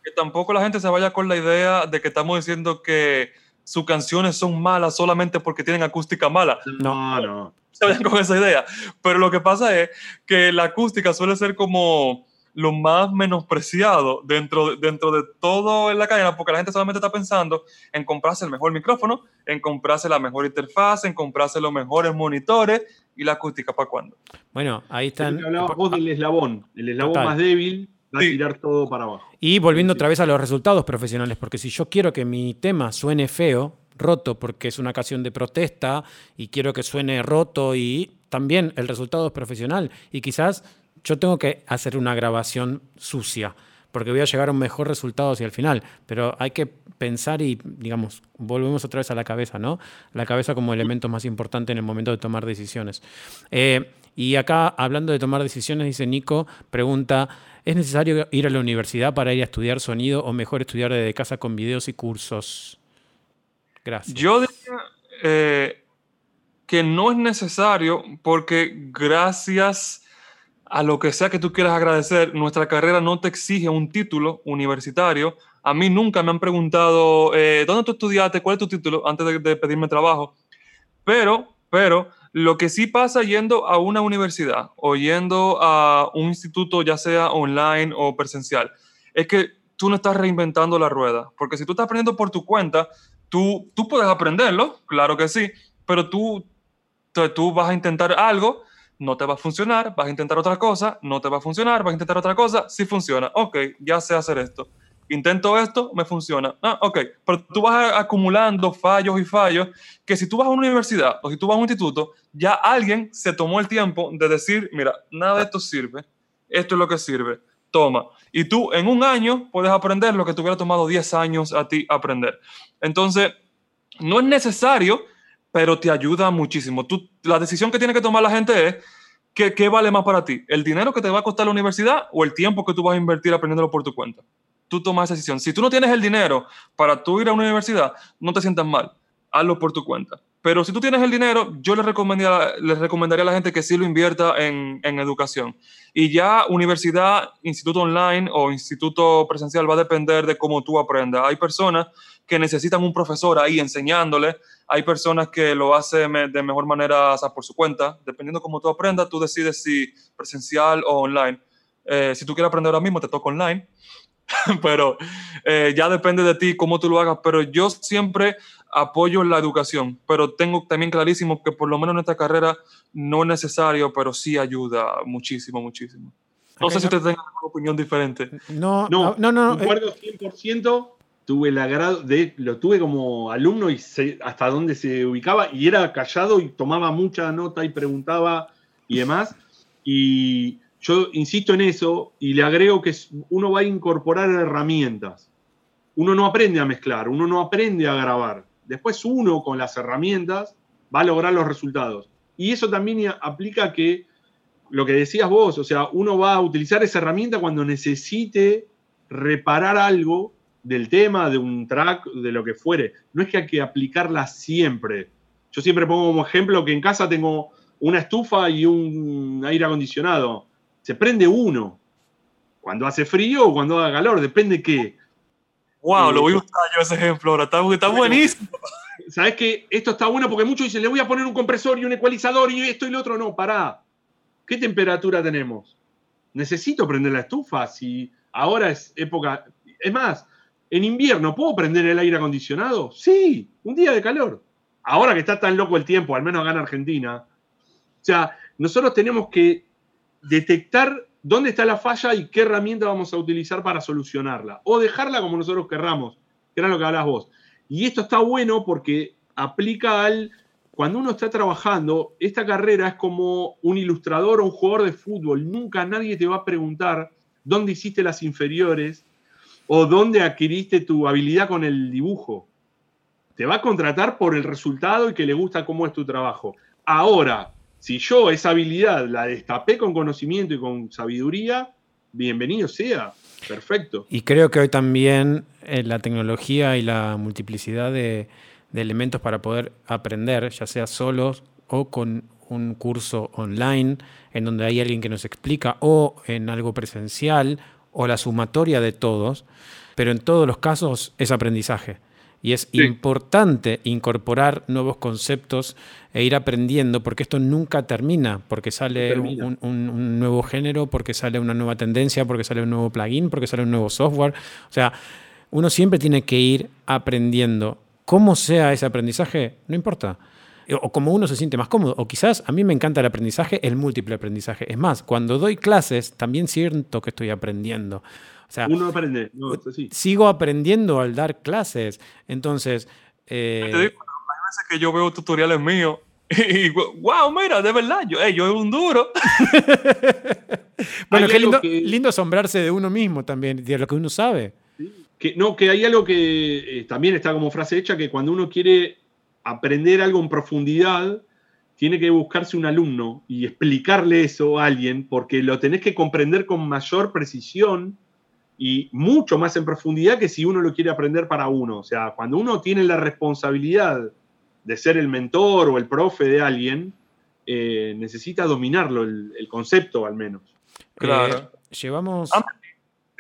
que tampoco la gente se vaya con la idea de que estamos diciendo que sus canciones son malas solamente porque tienen acústica mala. No, no. Se vayan con esa idea. Pero lo que pasa es que la acústica suele ser como lo más menospreciado dentro, dentro de todo en la cadena, porque la gente solamente está pensando en comprarse el mejor micrófono, en comprarse la mejor interfaz, en comprarse los mejores monitores y la acústica para cuándo. Bueno, ahí están. Hablabas vos del eslabón, el eslabón más débil va a tirar todo para abajo. Y volviendo otra vez a los resultados profesionales, porque si yo quiero que mi tema suene feo, roto, porque es una ocasión de protesta y quiero que suene roto y también el resultado es profesional y quizás yo tengo que hacer una grabación sucia, porque voy a llegar a un mejor resultado hacia el final, pero hay que pensar y, digamos, volvemos otra vez a la cabeza, ¿no? La cabeza como elemento más importante en el momento de tomar decisiones. Eh, y acá, hablando de tomar decisiones, dice Nico, pregunta, ¿es necesario ir a la universidad para ir a estudiar sonido o mejor estudiar desde casa con videos y cursos? Gracias. Yo diría eh, que no es necesario porque gracias a lo que sea que tú quieras agradecer, nuestra carrera no te exige un título universitario. A mí nunca me han preguntado, eh, ¿dónde tú estudiaste? ¿Cuál es tu título? Antes de, pedirme trabajo. Pero, pero, lo que sí pasa yendo a una universidad o yendo a un instituto, ya sea online o presencial, es que tú no estás reinventando la rueda. Porque si tú estás aprendiendo por tu cuenta, tú, tú puedes aprenderlo, claro que sí, pero tú, tú vas a intentar algo no te va a funcionar, vas a intentar otra cosa, no te va a funcionar, vas a intentar otra cosa, sí funciona, ok, ya sé hacer esto. Intento esto, me funciona. Ah, ok, pero tú vas acumulando fallos y fallos que si tú vas a una universidad o si tú vas a un instituto, ya alguien se tomó el tiempo de decir, mira, nada de esto sirve, esto es lo que sirve, toma. Y tú en un año puedes aprender lo que te hubiera tomado 10 años a ti aprender. Entonces, no es necesario pero te ayuda muchísimo. Tú, la decisión que tiene que tomar la gente es que, ¿qué vale más para ti? ¿El dinero que te va a costar la universidad o el tiempo que tú vas a invertir aprendiéndolo por tu cuenta? Tú tomas esa decisión. Si tú no tienes el dinero para tú ir a una universidad, no te sientas mal. Hazlo por tu cuenta. Pero si tú tienes el dinero, yo les recomendaría, les recomendaría a la gente que sí lo invierta en, en educación. Y ya universidad, instituto online o instituto presencial va a depender de cómo tú aprendas. Hay personas que necesitan un profesor ahí enseñándole. Hay personas que lo hacen de mejor manera por su cuenta. Dependiendo cómo tú aprendas, tú decides si presencial o online. Eh, si tú quieres aprender ahora mismo, te toca online. pero eh, ya depende de ti cómo tú lo hagas. Pero yo siempre apoyo la educación, pero tengo también clarísimo que por lo menos en esta carrera no es necesario, pero sí ayuda muchísimo, muchísimo. No sé si usted tenga una opinión diferente. No, no, no, no. Concuerdo 100%. Tuve el agrado de, lo tuve como alumno y sé hasta dónde se ubicaba y era callado y tomaba mucha nota y preguntaba y demás. Y yo insisto en eso y le agrego que uno va a incorporar herramientas. Uno no aprende a mezclar, uno no aprende a grabar Después uno con las herramientas va a lograr los resultados. Y eso también aplica que lo que decías vos, o sea, uno va a utilizar esa herramienta cuando necesite reparar algo del tema, de un track, de lo que fuere. No es que hay que aplicarla siempre. Yo siempre pongo como ejemplo que en casa tengo una estufa y un aire acondicionado. Se prende uno. Cuando hace frío o cuando haga calor, depende qué. Wow, lo voy a usar yo ese ejemplo ahora. Está, está buenísimo. ¿Sabes que Esto está bueno porque muchos dicen, le voy a poner un compresor y un ecualizador y esto y lo otro. No, pará. ¿Qué temperatura tenemos? Necesito prender la estufa si ahora es época. Es más, en invierno, ¿puedo prender el aire acondicionado? Sí, un día de calor. Ahora que está tan loco el tiempo, al menos acá en Argentina. O sea, nosotros tenemos que detectar dónde está la falla y qué herramienta vamos a utilizar para solucionarla. O dejarla como nosotros querramos, que era lo que hablas vos. Y esto está bueno porque aplica al cuando uno está trabajando, esta carrera es como un ilustrador o un jugador de fútbol. Nunca nadie te va a preguntar dónde hiciste las inferiores o dónde adquiriste tu habilidad con el dibujo. Te va a contratar por el resultado y que le gusta cómo es tu trabajo. Ahora, si yo esa habilidad la destapé con conocimiento y con sabiduría, bienvenido sea. Perfecto. Y creo que hoy también eh, la tecnología y la multiplicidad de, de elementos para poder aprender, ya sea solos o con un curso online en donde hay alguien que nos explica o en algo presencial o la sumatoria de todos, pero en todos los casos es aprendizaje. Y es importante incorporar nuevos conceptos e ir aprendiendo, porque esto nunca termina, porque sale Un, un, nuevo género, porque sale una nueva tendencia, porque sale un nuevo plugin, porque sale un nuevo software. O sea, uno siempre tiene que ir aprendiendo cómo sea ese aprendizaje, no importa. O como uno se siente más cómodo. O quizás a mí me encanta el aprendizaje, el múltiple aprendizaje. Es más, cuando doy clases, también siento que estoy aprendiendo. O sea, uno aprende. Sigo aprendiendo al dar clases. Entonces. Eh, te digo, hay veces que yo veo tutoriales míos y wow, mira, de verdad, yo, yo soy un duro. bueno, qué lindo, lindo asombrarse de uno mismo también, de lo que uno sabe. Que, no, que hay algo que eh, también está como frase hecha, que cuando uno quiere aprender algo en profundidad, tiene que buscarse un alumno y explicarle eso a alguien, porque lo tenés que comprender con mayor precisión y mucho más en profundidad que si uno lo quiere aprender para uno. O sea, cuando uno tiene la responsabilidad de ser el mentor o el profe de alguien, eh, necesita dominarlo, el, concepto al menos. Claro. Eh, llevamos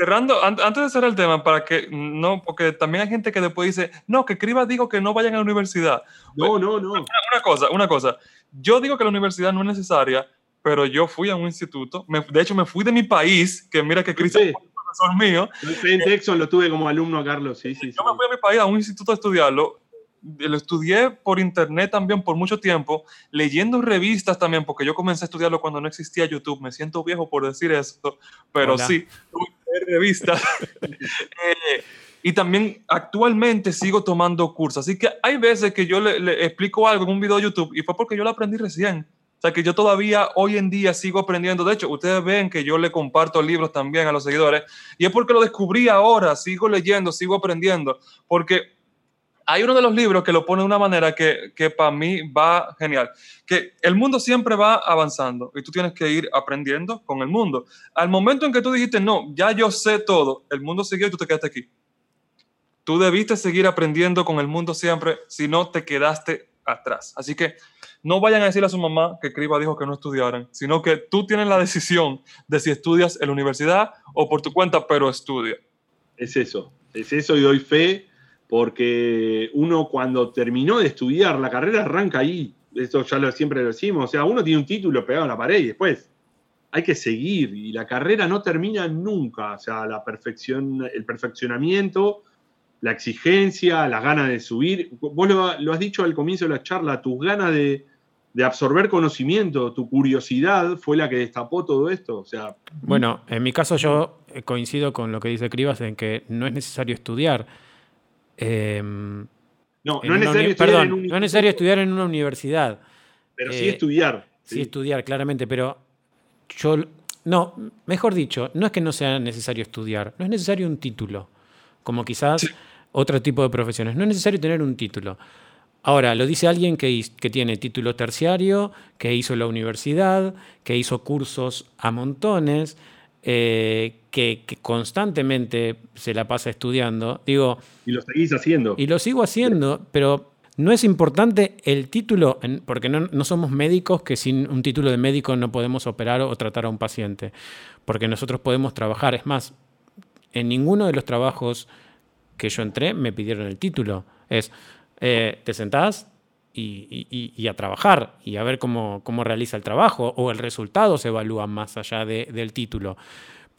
cerrando, antes de cerrar el tema, para que no, porque también hay gente que después dice, no, que escriba digo que no vayan a la universidad. No, no, no. Una, cosa, una cosa. Yo digo que la universidad no es necesaria, pero yo fui a un instituto. de hecho, me fui de mi país, que mira que Cristian es profesor mío. en Texas lo tuve como alumno a Carlos, sí, sí. Yo me fui a mi país a un instituto a estudiarlo. Lo estudié por internet también por mucho tiempo, leyendo revistas también, porque yo comencé a estudiarlo cuando no existía YouTube. Me siento viejo por decir esto, pero sí, revistas. Eh, y también actualmente sigo tomando cursos. Así que hay veces que yo le, explico algo en un video de YouTube y fue porque yo lo aprendí recién. O sea, que yo todavía hoy en día sigo aprendiendo. De hecho, ustedes ven que yo le comparto libros también a los seguidores y es porque lo descubrí ahora, sigo leyendo, sigo aprendiendo. Porque hay uno de los libros que lo pone de una manera que, que para mí va genial, que el mundo siempre va avanzando y tú tienes que ir aprendiendo con el mundo. Al momento en que tú dijiste, no, ya yo sé todo, el mundo siguió y tú te quedaste aquí. Tú debiste seguir aprendiendo con el mundo siempre, si no te quedaste atrás. Así que no vayan a decirle a su mamá que Criba dijo que no estudiaran, sino que tú tienes la decisión de si estudias en la universidad o por tu cuenta, pero estudia. Es eso, es eso y doy fe porque uno cuando terminó de estudiar, la carrera arranca ahí, esto ya lo, siempre lo decimos, o sea, uno tiene un título pegado en la pared y después hay que seguir y la carrera no termina nunca, o sea, la perfección, el perfeccionamiento, la exigencia, las ganas de subir, vos lo, has dicho al comienzo de la charla, tus ganas de, de absorber conocimiento, tu curiosidad fue la que destapó todo esto. O sea, bueno, en mi caso yo coincido con lo que dice Cribas en que no es necesario estudiar Em, no, no es, necesario estudiar en no es necesario estudiar en una universidad. Pero sí eh, estudiar. Sí. estudiar, claramente, pero yo. No, mejor dicho, no es que no sea necesario estudiar, no es necesario un título, como quizás otro tipo de profesiones. No es necesario tener un título. Ahora, lo dice alguien que, que, tiene título terciario, que hizo la universidad, que hizo cursos a montones, eh, que, constantemente se la pasa estudiando. Digo, y lo seguís haciendo. Y lo sigo haciendo, pero no es importante el título, porque no, no, somos médicos que sin un título de médico no podemos operar o tratar a un paciente, porque nosotros podemos trabajar. Es más, en ninguno de los trabajos que yo entré me pidieron el título. Es, eh, te sentás y, a trabajar y a ver cómo, cómo, realiza el trabajo o el resultado se evalúa más allá del título.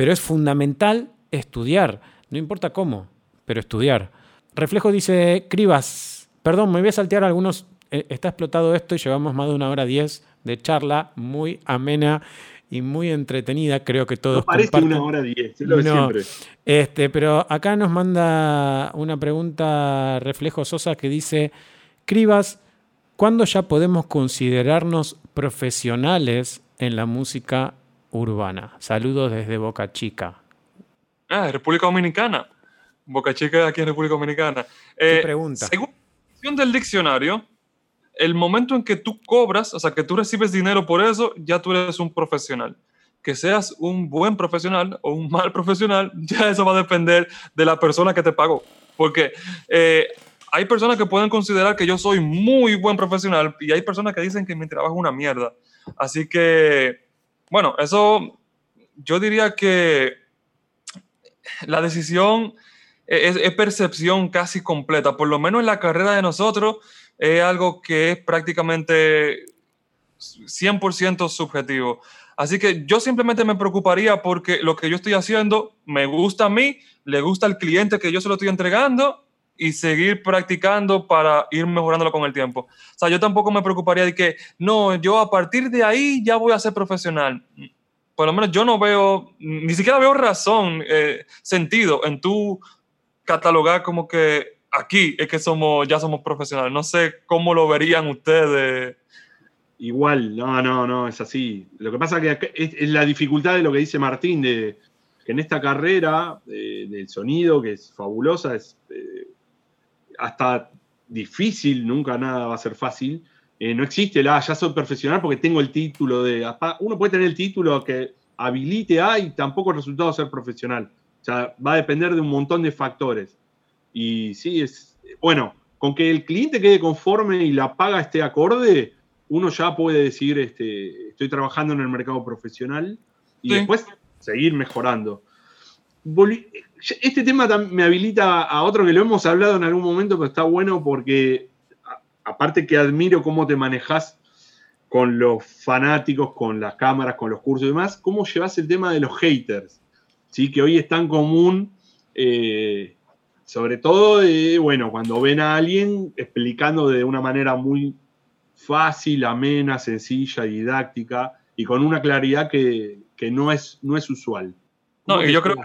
Pero es fundamental estudiar, no importa cómo, pero estudiar. Reflejo dice, Cribas, perdón, me voy a saltear algunos, eh, está explotado esto y llevamos más de una hora diez de charla muy amena y muy entretenida, creo que todos. No parece una hora diez, es lo de siempre. Este, pero acá nos manda una pregunta Reflejo Sosa que dice: Cribas, ¿cuándo ya podemos considerarnos profesionales en la música urbana? Saludos desde Boca Chica. Ah, República Dominicana. Boca Chica aquí en República Dominicana. ¿Qué eh, pregunta? Según la del diccionario, el momento en que tú cobras, o sea, que tú recibes dinero por eso, ya tú eres un profesional. Que seas un buen profesional o un mal profesional, ya eso va a depender de la persona que te pagó. Porque eh, hay personas que pueden considerar que yo soy muy buen profesional y hay personas que dicen que mi trabajo es una mierda. Así que, bueno, eso yo diría que la decisión es, es percepción casi completa, por lo menos en la carrera de nosotros es algo que es prácticamente 100% subjetivo. Así que yo simplemente me preocuparía porque lo que yo estoy haciendo me gusta a mí, le gusta al cliente que yo se lo estoy entregando y seguir practicando para ir mejorándolo con el tiempo. O sea, yo tampoco me preocuparía de que, no, yo a partir de ahí ya voy a ser profesional. Por lo menos yo no veo, ni siquiera veo razón, eh, sentido en tú catalogar como que aquí es que somos, ya somos profesionales. No sé cómo lo verían ustedes. Igual, no, no, no, es así. Lo que pasa es que es, la dificultad de lo que dice Martín, de que en esta carrera del sonido, que es fabulosa, es eh, hasta difícil, nunca nada va a ser fácil. Eh, no existe la, ya soy profesional porque tengo el título de... Uno puede tener el título que habilite a y tampoco el resultado de ser profesional. O sea, va a depender de un montón de factores. Y sí, es bueno, con que el cliente quede conforme y la paga esté acorde, uno ya puede decir, este, estoy trabajando en el mercado profesional y después seguir mejorando. Este tema me habilita a otro que lo hemos hablado en algún momento, pero está bueno porque, aparte que admiro cómo te manejas con los fanáticos, con las cámaras, con los cursos y demás, cómo llevas el tema de los haters, ¿sí? que hoy es tan común. Eh, sobre todo, bueno, cuando ven a alguien explicando de una manera muy fácil, amena, sencilla, didáctica y con una claridad que, no, es, no es usual. No, y yo creo que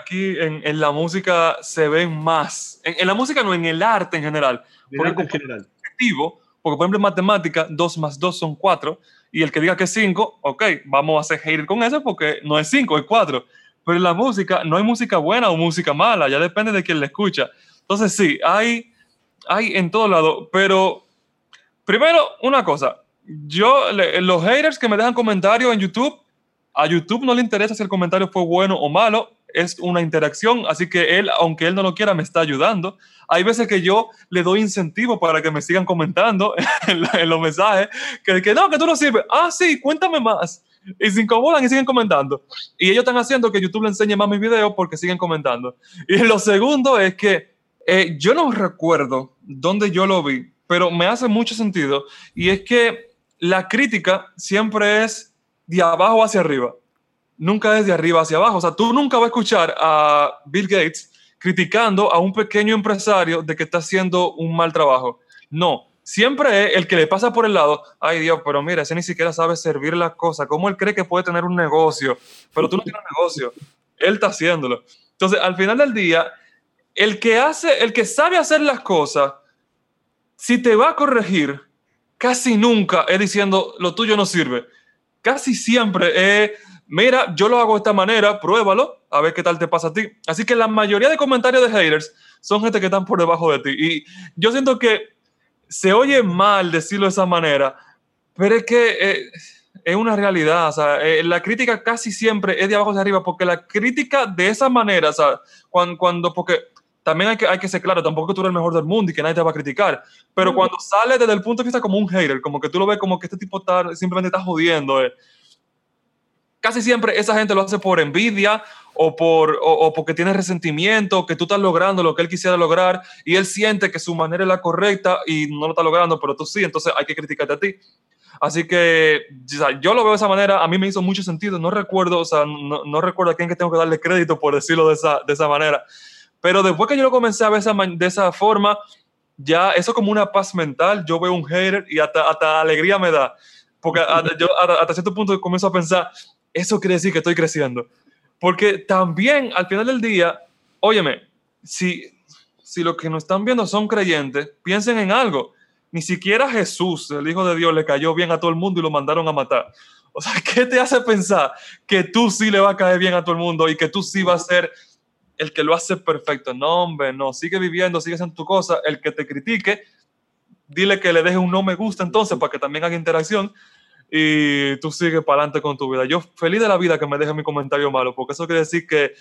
aquí en, la música se ven más. En, la música no, en el arte en general. En arte en general. Objetivo, porque por ejemplo en matemática 2 más 2 son 4 y el que diga que es 5, ok, vamos a hacer hate con eso porque no es 5, es 4. Pero en la música no hay música buena o música mala, ya depende de quién la escucha. Entonces sí, hay, hay en todo lado, pero primero una cosa, yo, los haters que me dejan comentarios en YouTube, a YouTube no le interesa si el comentario fue bueno o malo, es una interacción, así que él, aunque él no lo quiera, me está ayudando. Hay veces que yo le doy incentivo para que me sigan comentando en, los mensajes, que, que no, que tú no sirves. Ah, sí, cuéntame más y se incomodan y siguen comentando. Y ellos están haciendo que YouTube le enseñe más mis videos porque siguen comentando. Y lo segundo es que eh, yo no recuerdo dónde yo lo vi, pero me hace mucho sentido. Y es que la crítica siempre es de abajo hacia arriba. Nunca es de arriba hacia abajo. O sea, tú nunca vas a escuchar a Bill Gates criticando a un pequeño empresario de que está haciendo un mal trabajo. No, siempre es el que le pasa por el lado, ay Dios, pero mira, ese ni siquiera sabe servir las cosas, ¿cómo él cree que puede tener un negocio? Pero tú no tienes un negocio, él está haciéndolo. Entonces, al final del día, el que hace, el que sabe hacer las cosas, si te va a corregir, casi nunca es diciendo, lo tuyo no sirve. Casi siempre es, mira, yo lo hago de esta manera, pruébalo, a ver qué tal te pasa a ti. Así que la mayoría de comentarios de haters son gente que están por debajo de ti. Y yo siento que se oye mal decirlo de esa manera, pero es que eh, es una realidad. O sea, eh, la crítica casi siempre es de abajo hacia arriba, porque la crítica de esa manera, o sea, cuando, cuando porque también hay que, hay que ser claro, tampoco tú eres el mejor del mundo y que nadie te va a criticar, pero cuando sale desde el punto de vista como un hater, como que tú lo ves como que este tipo está, simplemente está jodiendo, eh, casi siempre esa gente lo hace por envidia o, por, o, porque tiene resentimiento, que tú estás logrando lo que él quisiera lograr y él siente que su manera es la correcta y no lo está logrando, pero tú sí, entonces hay que criticarte a ti. Así que yo lo veo de esa manera, a mí me hizo mucho sentido, no recuerdo, o sea, no, recuerdo a quién que tengo que darle crédito por decirlo de esa, de esa manera, pero después que yo lo comencé a ver de esa forma, ya eso como una paz mental, yo veo un hater y hasta, hasta alegría me da, porque yo hasta cierto punto comienzo a pensar, eso quiere decir que estoy creciendo, porque también al final del día, óyeme, si, si los que nos están viendo son creyentes, piensen en algo ni siquiera Jesús, el Hijo de Dios, le cayó bien a todo el mundo y lo mandaron a matar. O sea, ¿qué te hace pensar que tú sí le va a caer bien a todo el mundo y que tú sí vas a ser el que lo hace perfecto? No, hombre, no. Sigue viviendo, sigue haciendo tu cosa. El que te critique, dile que le deje un no me gusta entonces para que también haga interacción y tú sigues para adelante con tu vida. Yo feliz de la vida que me deje mi comentario malo, porque eso quiere decir que,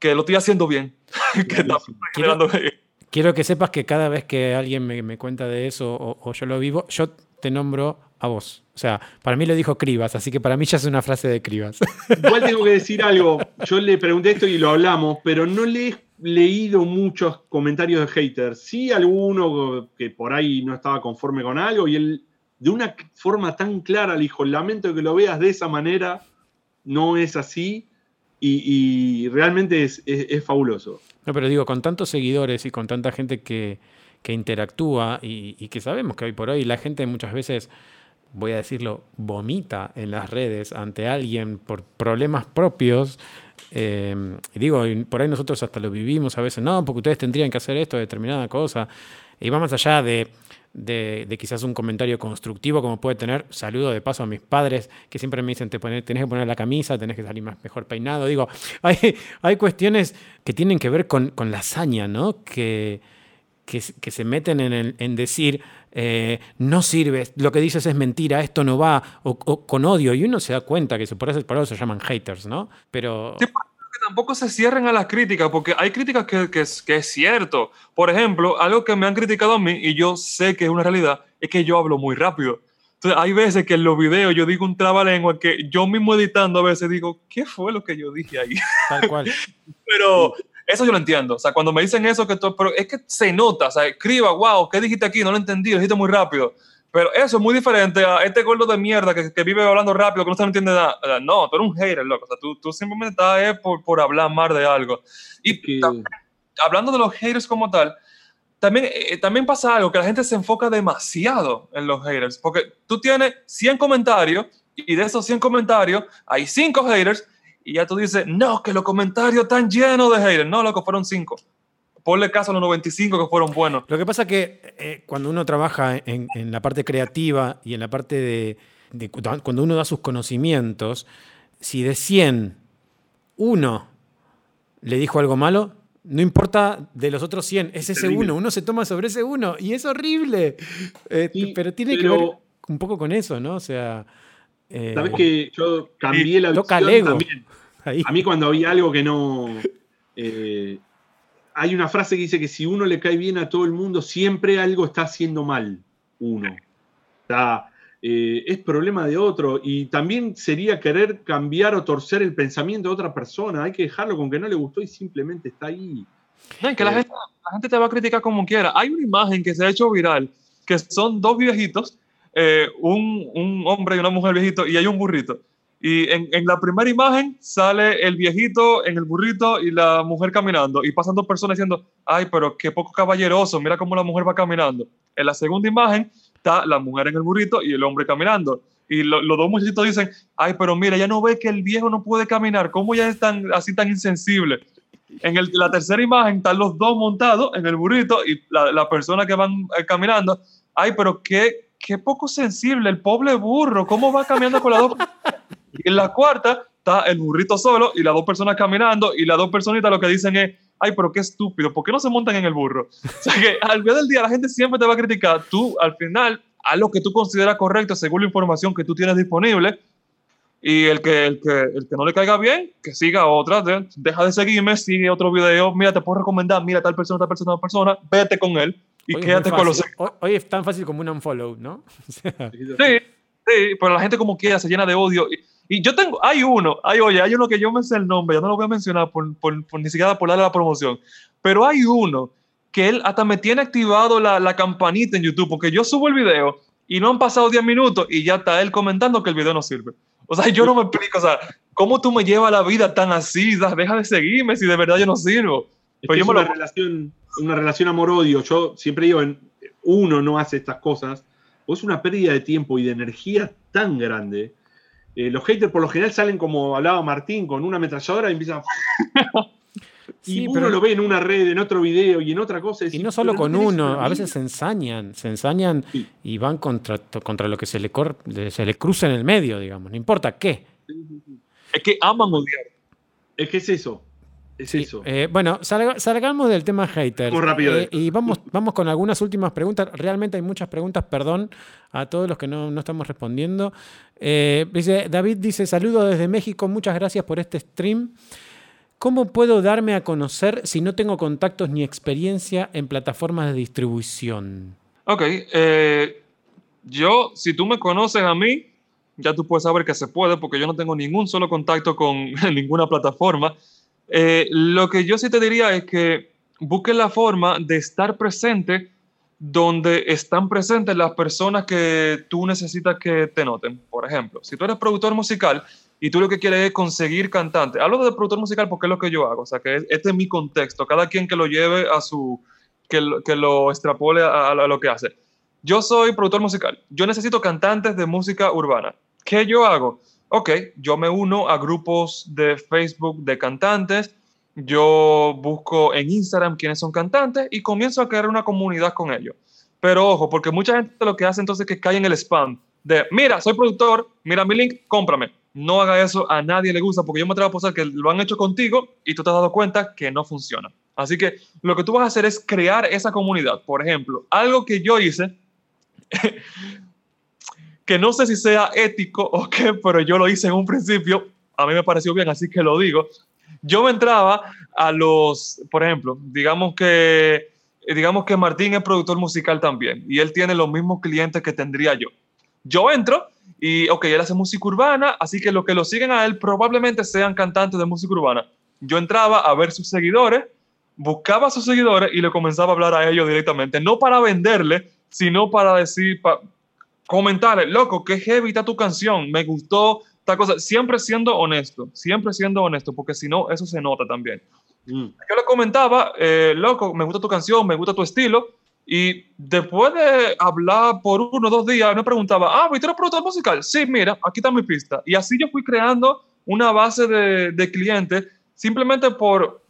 que lo estoy haciendo bien. que bien. Quiero que sepas que cada vez que alguien me, cuenta de eso o, yo lo vivo, yo te nombro a vos. O sea, para mí lo dijo Cribas, así que para mí ya es una frase de Cribas. Igual tengo que decir algo. Yo le pregunté esto y lo hablamos, pero no le he leído muchos comentarios de haters. Sí, alguno que por ahí no estaba conforme con algo y él de una forma tan clara le dijo, lamento que lo veas de esa manera, no es así y, realmente es fabuloso. No, pero digo, con tantos seguidores y con tanta gente que, interactúa y, que sabemos que hoy por hoy la gente muchas veces, voy a decirlo, vomita en las redes ante alguien por problemas propios. Eh, digo, por ahí nosotros hasta lo vivimos a veces, no, porque ustedes tendrían que hacer esto, determinada cosa. Y va más allá de de, quizás un comentario constructivo como puede tener. Saludo de paso a mis padres que siempre me dicen, te tenés que poner la camisa, tenés que salir más, mejor peinado. Digo, hay, hay cuestiones que tienen que ver con, con la hazaña, ¿no? Que, que, se meten en, en decir, eh, no sirve, lo que dices es mentira, esto no va, o, con odio, y uno se da cuenta que por por eso se llaman haters, ¿no? Pero tampoco se cierren a las críticas, porque hay críticas que, que, es, que, es, cierto. Por ejemplo, algo que me han criticado a mí, y yo sé que es una realidad, es que yo hablo muy rápido. Entonces, hay veces que en los videos yo digo un trabalengua que yo mismo editando a veces digo, ¿qué fue lo que yo dije ahí? Tal cual. pero eso yo lo entiendo. O sea, cuando me dicen eso, que todo, pero es que se nota, o sea, escriba, wow, ¿qué dijiste aquí? No lo entendí, lo dijiste muy rápido. Pero eso es muy diferente a este gordo de mierda que, que vive hablando rápido, que no se entiende nada. No, tú eres un hater, loco. O sea, tú, tú simplemente estás eh, por, por hablar más de algo. Y hablando de los haters como tal, también, eh, también pasa algo, que la gente se enfoca demasiado en los haters. Porque tú tienes 100 comentarios y de esos 100 comentarios hay 5 haters y ya tú dices, no, que los comentarios están llenos de haters. No, loco, fueron 5 ponle caso a los 95 que fueron buenos. Lo que pasa es que eh, cuando uno trabaja en, la parte creativa y en la parte de, cuando uno da sus conocimientos, si de 100 uno le dijo algo malo, no importa de los otros 100, es ese uno, uno se toma sobre ese uno y es horrible. Eh, pero tiene que ver un poco con eso, ¿no? O sea... Eh, Sabes que yo cambié la visión también. A mí cuando había algo que no hay una frase que dice que si uno le cae bien a todo el mundo, siempre algo está haciendo mal uno. Eh, es problema de otro y también sería querer cambiar o torcer el pensamiento de otra persona. Hay que dejarlo con que no le gustó y simplemente está ahí. No, que la, eh, gente, te va a criticar como quiera. Hay una imagen que se ha hecho viral, que son dos viejitos, eh, un, un hombre y una mujer viejito, y hay un burrito. Y en, en, la primera imagen sale el viejito en el burrito y la mujer caminando. Y pasan dos personas diciendo, ay, pero qué poco caballeroso, mira cómo la mujer va caminando. En la segunda imagen está la mujer en el burrito y el hombre caminando. Y los dos muchachitos dicen, ay, pero mira, ya no ve que el viejo no puede caminar, ¿cómo ya es tan, así tan insensible? En el, la tercera imagen están los dos montados en el burrito y la, la persona que van eh, caminando, ay, pero qué, qué poco sensible, el pobre burro, ¿cómo va caminando con las dos? Y en la cuarta está el burrito solo y las dos personas caminando y las dos personitas lo que dicen es, ay, pero qué estúpido, ¿por qué no se montan en el burro? O sea que al final del día la gente siempre te va a criticar, tú al final haz lo que tú consideras correcto según la información que tú tienes disponible y el que, el que, el que no le caiga bien, que siga otra, deja de seguirme, sigue otro video, mira, te puedo recomendar, mira tal persona, tal persona, tal persona, vete con él y quédate con los... Hoy, hoy, es tan fácil como un unfollow, ¿no? sí, sí, pero la gente como quiera se llena de odio. Y, y, yo tengo, hay uno, hay, oye, hay uno que yo me sé el nombre, ya no lo voy a mencionar por, por, por ni siquiera por darle la promoción, pero hay uno que él hasta me tiene activado la, la campanita en YouTube, porque yo subo el video y no han pasado 10 minutos y ya está él comentando que el video no sirve. O sea, yo no me explico, o sea, ¿cómo tú me llevas la vida tan así? Deja de seguirme si de verdad yo no sirvo. Es, yo me una, lo... relación, una relación amor-odio. Yo siempre digo, uno no hace estas cosas, o es una pérdida de tiempo y de energía tan grande. Eh, los haters por lo general salen como hablaba Martín, con una ametralladora y empiezan... y uno lo ve en una red, en otro video y en otra cosa. Y, no solo con uno, a veces se ensañan, se ensañan y van contra, contra lo que se le, se le cruza en el medio, digamos, no importa qué. Es que aman odiar. Es que es eso. Es eso. Eh, bueno, salgamos del tema hater. Muy rápido. Eh, y vamos, vamos con algunas últimas preguntas. Realmente hay muchas preguntas, perdón a todos los que no, no estamos respondiendo. Eh, dice, David dice, saludo desde México, muchas gracias por este stream. ¿Cómo puedo darme a conocer si no tengo contactos ni experiencia en plataformas de distribución? Ok, eh, yo, si tú me conoces a mí, ya tú puedes saber que se puede porque yo no tengo ningún solo contacto con ninguna plataforma. Eh, lo que yo sí te diría es que busques la forma de estar presente donde están presentes las personas que tú necesitas que te noten. Por ejemplo, si tú eres productor musical, y tú lo que quieres es conseguir cantantes. Hablo de productor musical porque es lo que yo hago, o sea, que este es mi contexto, cada quien que lo lleve a su, que lo, que lo extrapole a, lo que hace. Yo soy productor musical, yo necesito cantantes de música urbana. ¿Qué yo hago? Ok, yo me uno a grupos de Facebook de cantantes, yo busco en Instagram quiénes son cantantes y comienzo a crear una comunidad con ellos. Pero ojo, porque mucha gente lo que hace entonces es que cae en el spam de, mira, soy productor, mira mi link, cómprame no haga eso, a nadie le gusta, porque yo me atrevo a posar que lo han hecho contigo y tú te has dado cuenta que no funciona. Así que lo que tú vas a hacer es crear esa comunidad. Por ejemplo, algo que yo hice, que no sé si sea ético o qué, pero yo lo hice en un principio, a mí me pareció bien, así que lo digo. Yo me entraba a los, por ejemplo, digamos que, digamos que Martín es productor musical también y él tiene los mismos clientes que tendría yo. Yo entro y, ok, él hace música urbana, así que los que lo siguen a él probablemente sean cantantes de música urbana. Yo entraba a ver sus seguidores, buscaba a sus seguidores y le comenzaba a hablar a ellos directamente, no para venderle, sino para decir, para comentarle, loco, qué heavy está tu canción, me gustó esta cosa, siempre siendo honesto, siempre siendo honesto, porque si no, eso se nota también. Mm. Yo le comentaba, eh, loco, me gusta tu canción, me gusta tu estilo, y después de hablar por uno o dos días, me preguntaba, ah, ¿viste la productor musical? Sí, mira, aquí está mi pista. Y así yo fui creando una base de, de clientes simplemente por,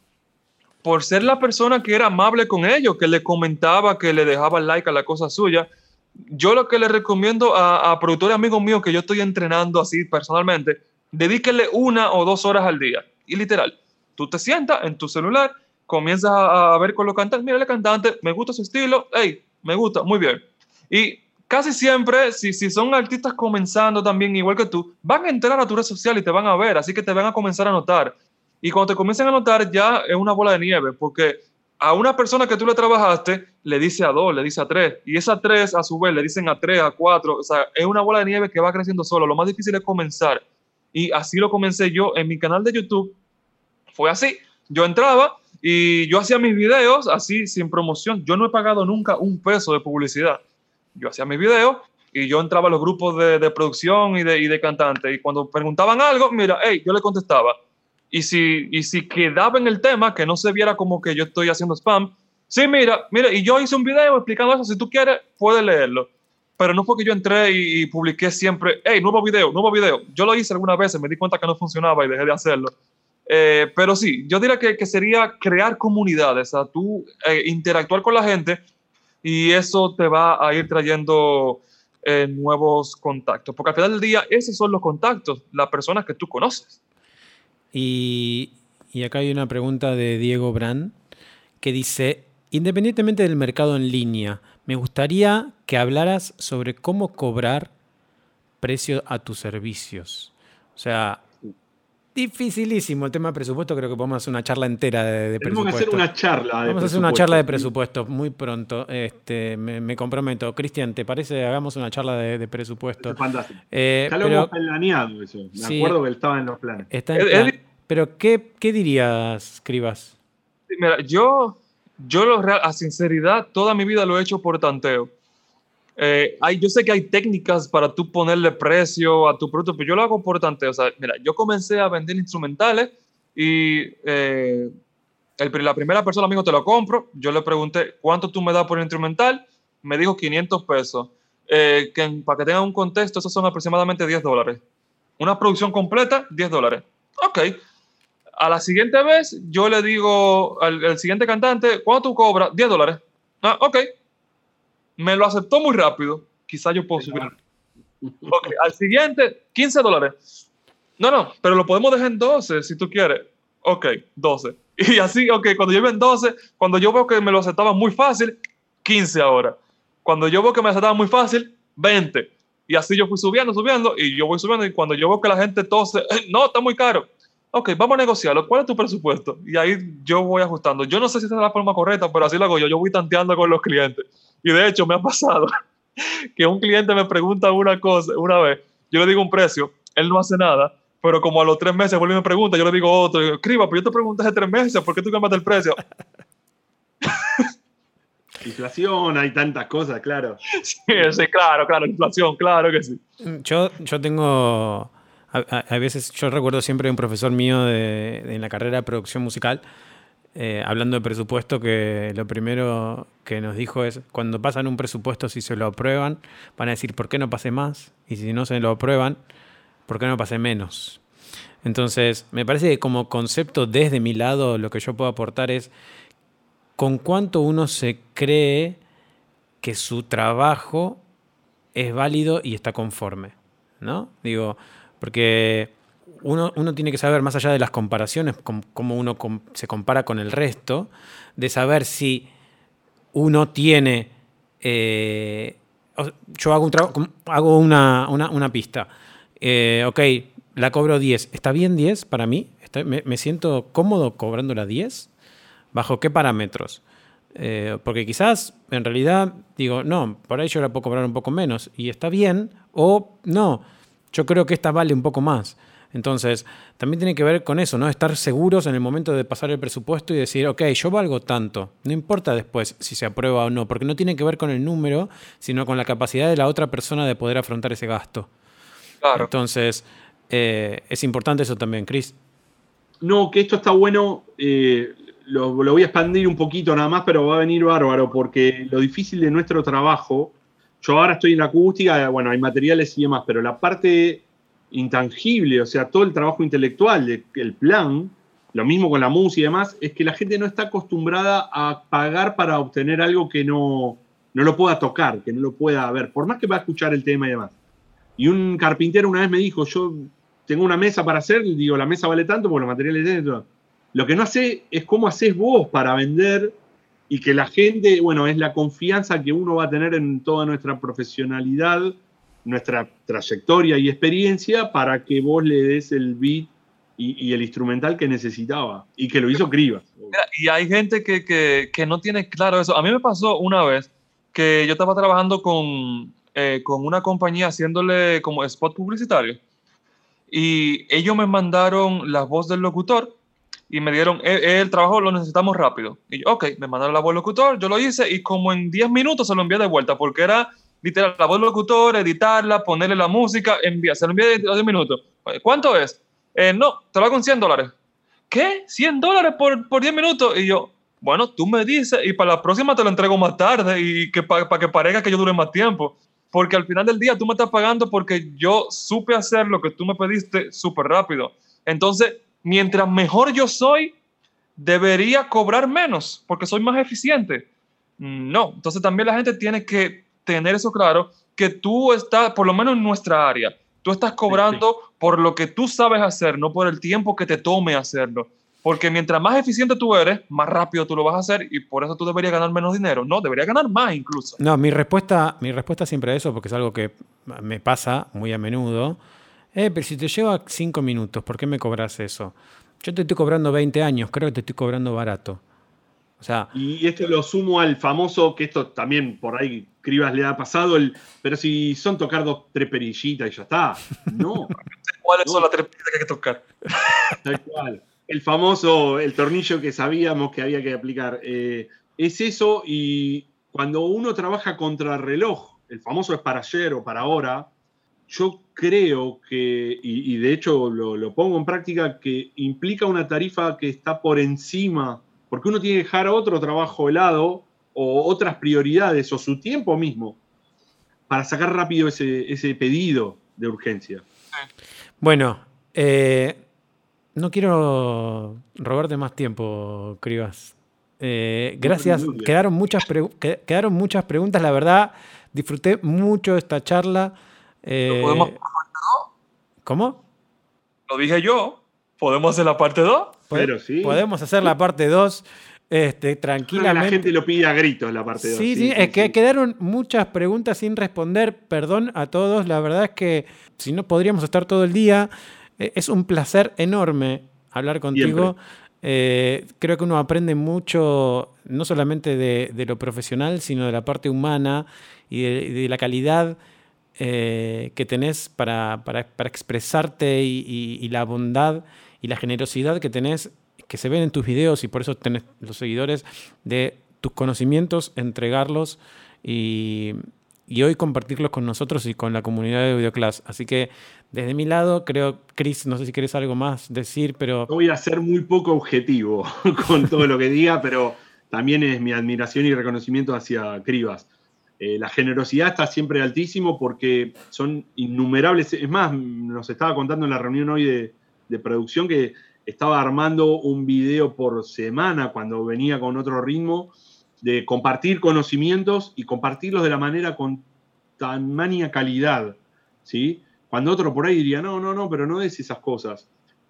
por ser la persona que era amable con ellos, que le comentaba, que le dejaba like a la cosa suya. Yo lo que le recomiendo a, a productores amigos míos que yo estoy entrenando así personalmente, dedíquele una o dos horas al día. Y literal, tú te sientas en tu celular comienzas a, ver con los cantantes, mira el cantante, me gusta su estilo, hey, me gusta, muy bien. Y casi siempre, si, si son artistas comenzando también igual que tú, van a entrar a tu red social y te van a ver, así que te van a comenzar a notar. Y cuando te comiencen a notar, ya es una bola de nieve, porque a una persona que tú le trabajaste, le dice a dos, le dice a tres, y esas tres a su vez le dicen a tres, a cuatro, o sea, es una bola de nieve que va creciendo solo. Lo más difícil es comenzar. Y así lo comencé yo en mi canal de YouTube. Fue así. Yo entraba, y yo hacía mis videos así, sin promoción. Yo no he pagado nunca un peso de publicidad. Yo hacía mis videos y yo entraba a los grupos de, producción y de, y de cantantes. Y cuando preguntaban algo, mira, hey, yo le contestaba. Y si, y si quedaba en el tema, que no se viera como que yo estoy haciendo spam, sí, mira, mira, y yo hice un video explicando eso. Si tú quieres, puedes leerlo. Pero no fue que yo entré y, publiqué siempre, hey, nuevo video, nuevo video. Yo lo hice algunas veces, me di cuenta que no funcionaba y dejé de hacerlo. Eh, pero sí, yo diría que, que, sería crear comunidades, a tú eh, interactuar con la gente y eso te va a ir trayendo eh, nuevos contactos. Porque al final del día, esos son los contactos, las personas que tú conoces. Y, acá hay una pregunta de Diego Brand que dice, independientemente del mercado en línea, me gustaría que hablaras sobre cómo cobrar precio a tus servicios. O sea, dificilísimo el tema de presupuesto. Creo que podemos hacer una charla entera de, de Tenemos presupuesto. que hacer una charla. de Vamos a hacer una charla de presupuesto muy pronto. Este, me, me comprometo. Cristian, ¿te parece? Hagamos una charla de, de presupuesto. Fantástico. Eh, Ya lo pero hemos planeado eso. Me Sí. acuerdo que estaba en los planes. está en Ed- plan. Eddie- Pero, ¿qué, qué dirías, Cribas? Mira, yo, yo lo real- a sinceridad, toda mi vida lo he hecho por tanteo. Eh, hay, yo sé que hay técnicas para tú ponerle precio a tu producto, pero yo lo hago por tanteo. O sea, mira, yo comencé a vender instrumentales y eh, el- la primera persona dijo, te lo compro. Yo le pregunté, ¿cuánto tú me das por el instrumental? Me dijo 500 pesos. Eh, que, para que tengan un contexto, esos son aproximadamente 10 dólares. Una producción completa, 10 dólares. Ok. A la siguiente vez, yo le digo al, al siguiente cantante, ¿cuánto tú cobras? 10 dólares. Ah, ok. Me lo aceptó muy rápido. Quizá yo puedo subir. Ok. Al siguiente, 15 dólares. No, no, pero lo podemos dejar en 12 si tú quieres. Ok, 12. Y así, ok, cuando yo en 12, cuando yo veo que me lo aceptaban muy fácil, 15 ahora. Cuando yo veo que me aceptaban muy fácil, 20. Y así yo fui subiendo, subiendo, y yo voy subiendo, y cuando yo veo que la gente tose, "Eh, no, está muy caro. Ok, vamos a negociarlo. ¿Cuál es tu presupuesto? Y ahí yo voy ajustando. Yo no sé si esa es la forma correcta, pero así lo hago yo. Yo voy tanteando con los clientes. Y de hecho, me ha pasado que un cliente me pregunta una cosa una vez, yo le digo un precio, él no hace nada, pero como a los tres meses vuelve y me pregunta, yo le digo otro, y digo, Criba, pero yo te pregunté hace tres meses, ¿por qué tú cambiaste el precio? Inflación, hay tantas cosas, claro. sí, sí, claro, claro, inflación, claro que sí. Yo, yo tengo. A, a- a veces, yo recuerdo siempre un profesor mío de, de- en la carrera de producción musical, eh, hablando de presupuesto, que lo primero que nos dijo es: cuando pasan un presupuesto, si se lo aprueban, van a decir, ¿por qué no pasé más? Y si no se lo aprueban, ¿por qué no pasé menos? Entonces, me parece que como concepto desde mi lado, lo que yo puedo aportar es con cuánto uno se cree que su trabajo es válido y está conforme, ¿no? Digo, porque uno, uno tiene que saber, más allá de las comparaciones, com- cómo uno se compara con el resto, de saber si uno tiene... eh, yo hago, un hago una, una- una pista. Eh, ok, la cobro 10. ¿Está bien 10 para mí? ¿Está- me, siento cómodo cobrándola 10? ¿Bajo qué parámetros? Eh, porque quizás, en realidad, digo, no, por ahí yo la puedo cobrar un poco menos y está bien, o no, yo creo que esta vale un poco más. Entonces, también tiene que ver con eso, ¿no? Estar seguros en el momento de pasar el presupuesto y decir, ok, yo valgo tanto. No importa después si se aprueba o no, porque no tiene que ver con el número, sino con la capacidad de la otra persona de poder afrontar ese gasto. Claro. Entonces, eh, es importante eso también, Chris. No, que esto está bueno. eh, lo, lo voy a expandir un poquito nada más, pero va a venir bárbaro, porque lo difícil de nuestro trabajo, yo ahora estoy en la acústica, bueno, hay materiales y demás, pero la parte intangible, o sea, todo el trabajo intelectual, el plan, lo mismo con la música y demás, es que la gente no está acostumbrada a pagar para obtener algo que no, no lo pueda tocar, que no lo pueda ver, por más que va a escuchar el tema y demás. Y un carpintero una vez me dijo, yo tengo una mesa para hacer, y digo, la mesa vale tanto porque los materiales tienen todo. Lo que no sé es cómo haces vos para vender y que la gente, bueno, es la confianza que uno va a tener en toda nuestra profesionalidad, nuestra trayectoria y experiencia para que vos le des el beat y, el instrumental que necesitaba y que lo hizo Cribas. Y hay gente que, que, que no tiene claro eso. A mí me pasó una vez que yo estaba trabajando con, eh, con una compañía haciéndole como spot publicitario y ellos me mandaron la voz del locutor y me dieron, "Eh, el trabajo lo necesitamos rápido. Y yo, ok, me mandaron la voz del locutor, yo lo hice y como en 10 minutos se lo envié de vuelta porque era literal la voz del locutor, editarla, ponerle la música, enviar, se lo envié en 10 minutos. ¿Cuánto es? "Eh, no, te lo hago en 100 dólares. ¿Qué? ¿100 dólares por, por 10 minutos? Y yo, bueno, tú me dices y para la próxima te lo entrego más tarde y que para que parezca que yo dure más tiempo. Porque al final del día tú me estás pagando porque yo supe hacer lo que tú me pediste súper rápido. Entonces, mientras mejor yo soy, debería cobrar menos porque soy más eficiente. No, entonces también la gente tiene que tener eso claro, que tú estás, por lo menos en nuestra área, tú estás cobrando por lo que tú sabes hacer, no por el tiempo que te tome hacerlo. Porque mientras más eficiente tú eres, más rápido tú lo vas a hacer y por eso tú deberías ganar menos dinero. No, deberías ganar más incluso. No, mi respuesta, mi respuesta siempre a eso, porque es algo que me pasa muy a menudo. Eh, pero si te lleva cinco minutos, ¿por qué me cobras eso? Yo te estoy cobrando 20 años, creo que te estoy cobrando barato. O sea, y esto lo sumo al famoso, que esto también por ahí Cribas le ha pasado, el, pero si son tocar dos, tres perillitas y ya está. No. ¿Cuáles son las tres perillitas que hay que tocar? Tal cual. El famoso, el tornillo que sabíamos que había que aplicar. Eh, es eso y cuando uno trabaja contra reloj, el famoso es para ayer o para ahora, yo creo que, y, de hecho lo, lo, pongo en práctica, que implica una tarifa que está por encima, porque uno tiene que dejar otro trabajo helado o otras prioridades o su tiempo mismo para sacar rápido ese, pedido de urgencia. Bueno, eh, no quiero robarte más tiempo, Cribas. Eh, gracias. Quedaron muchas, quedaron muchas preguntas, la verdad. Disfruté mucho esta charla. Eh, ¿Podemos ¿Cómo? Lo dije yo. ¿Podemos hacer la parte 2? Pero sí. Podemos hacer la parte 2. Este, tranquilamente. La gente lo pide a gritos la parte 2. Sí, sí, es que quedaron muchas preguntas sin responder. Perdón a todos, la verdad es que si no podríamos estar todo el día. Eh, es un placer enorme hablar contigo. Eh, creo que uno aprende mucho, no solamente de, lo profesional, sino de la parte humana y de, la calidad eh, que tenés para, expresarte y, y, la bondad y la generosidad que tenés que se ven en tus videos y por eso tenés los seguidores de tus conocimientos, entregarlos y, hoy compartirlos con nosotros y con la comunidad de Videoclass. Así que desde mi lado, creo, Chris, no sé si quieres algo más decir, pero... Voy a ser muy poco objetivo con todo lo que diga, pero también es mi admiración y reconocimiento hacia Cribas. Eh, la generosidad está siempre altísimo porque son innumerables. Es más, nos estaba contando en la reunión hoy de, de producción que estaba armando un video por semana cuando venía con otro ritmo de compartir conocimientos y compartirlos de la manera con tan mania calidad, ¿sí? Cuando otro por ahí diría, no, no, no, pero no es esas cosas.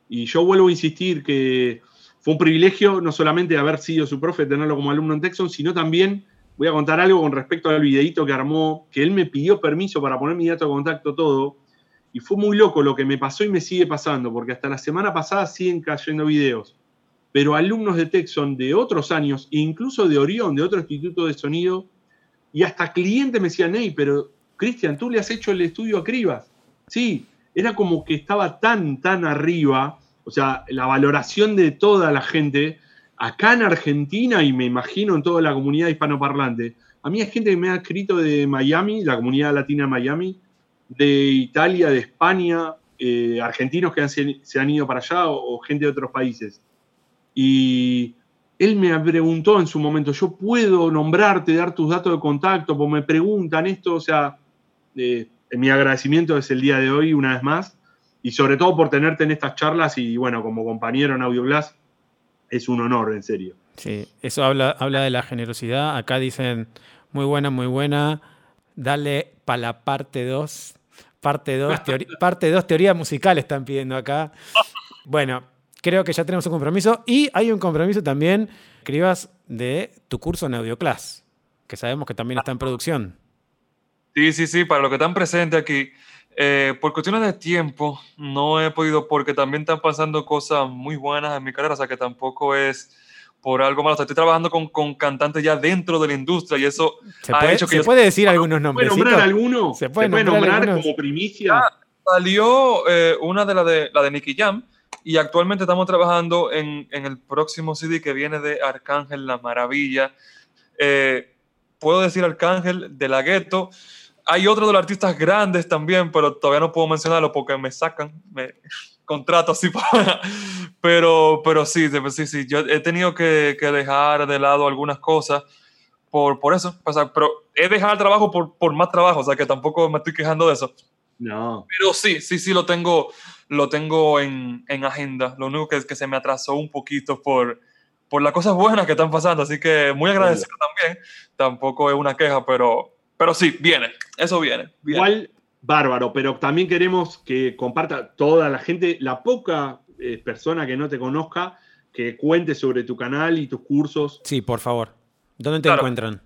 Y yo vuelvo a insistir que fue un privilegio no solamente haber sido su profe, tenerlo como alumno en Texon, sino también, voy a contar algo con respecto al videito que armó, que él me pidió permiso para poner mi dato de contacto, todo, y fue muy loco lo que me pasó y me sigue pasando, porque hasta la semana pasada siguen cayendo videos. Pero alumnos de Texon de otros años, incluso de Orión, de otro instituto de sonido, y hasta clientes me decían, hey, pero Cristian, tú le has hecho el estudio a Cribas. Sí, era como que estaba tan, tan arriba, o sea, la valoración de toda la gente, acá en Argentina y me imagino en toda la comunidad hispanoparlante. A mí hay gente que me ha escrito de Miami, la comunidad latina de Miami, de Italia, de España, eh, argentinos que se han ido para allá o, gente de otros países. Y él me preguntó en su momento, yo puedo nombrarte, dar tus datos de contacto, porque me preguntan esto, o sea, eh, mi agradecimiento es el día de hoy una vez más, y sobre todo por tenerte en estas charlas y bueno, como compañero en Audioglass, es un honor, en serio. Sí, eso habla, habla de la generosidad. Acá dicen, muy buena, muy buena, dale para la parte 2. Parte 2, parte 2, teoría musical están pidiendo acá. Bueno, creo que ya tenemos un compromiso y hay un compromiso también, escribas, de tu curso en Audioclass, que sabemos que también está en producción. Sí, sí, sí, para los que están presentes aquí. Eh, por cuestiones de tiempo, no he podido, porque también están pasando cosas muy buenas en mi carrera, o sea que tampoco es por algo malo. estoy trabajando con, con, cantantes ya dentro de la industria y eso ¿Se puede, hecho que... ¿Se puede decir algunos nombres? ¿Se puede nombrar alguno? ¿Se puede, nombrar, como primicia? Ah, salió eh, una de la de, la de Nicky Jam y actualmente estamos trabajando en, en, el próximo CD que viene de Arcángel La Maravilla. Eh, puedo decir Arcángel de la Gueto. Hay otro de los artistas grandes también, pero todavía no puedo mencionarlo porque me sacan, me contrato así para, pero, pero sí, sí, sí, yo he tenido que, que dejar de lado algunas cosas por, por eso. O sea, pero he dejado el trabajo por, por más trabajo, o sea que tampoco me estoy quejando de eso. No. Pero sí, sí, sí lo tengo, lo tengo en, en agenda. Lo único que es que se me atrasó un poquito por, por las cosas buenas que están pasando. Así que muy agradecido también. Tampoco es una queja, pero, pero sí, viene. Eso viene. viene. Igual, bárbaro, pero también queremos que comparta toda la gente, la poca eh, persona que no te conozca, que cuentes sobre tu canal y tus cursos. Sí, por favor. ¿Dónde te Claro. encuentran?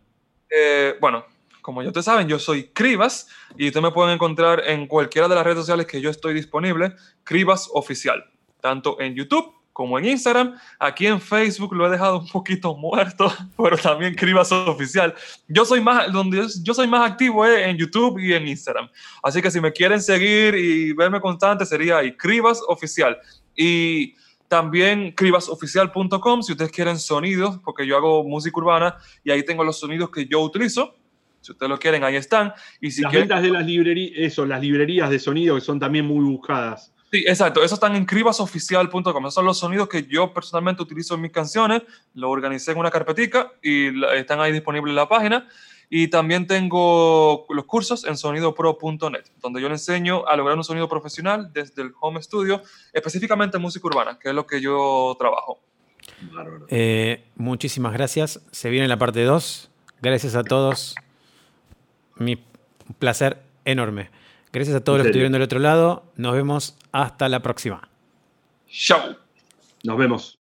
Eh, bueno, como ya ustedes saben, yo soy Cribas y ustedes me pueden encontrar en cualquiera de las redes sociales que yo estoy disponible, Cribas Oficial, tanto en YouTube como en Instagram. Aquí en Facebook lo he dejado un poquito muerto, pero también Cribas Oficial. Yo soy más, donde yo- yo soy más activo es en YouTube y en Instagram. Así que si me quieren seguir y verme constante, sería ahí, Cribas Oficial. Y también cribasoficial.com si ustedes quieren sonidos, porque yo hago música urbana y ahí tengo los sonidos que yo utilizo. Si ustedes lo quieren, ahí están. Y si las quieren, ventas de las librerías, eso, las librerías de sonido que son también muy buscadas. Sí, exacto. Esos están en cribasoficial.com. Esos son los sonidos que yo personalmente utilizo en mis canciones. Lo organicé en una carpetica y están ahí disponibles en la página. Y también tengo los cursos en sonidopro.net, donde yo le enseño a lograr un sonido profesional desde el home studio, específicamente música urbana, que es lo que yo trabajo. Bárbaro. Eh, muchísimas gracias. Se viene la parte 2. Gracias a todos. Mi placer enorme. Gracias a todos los que estuvieron del otro lado. Nos vemos hasta la próxima. Chao. Nos vemos.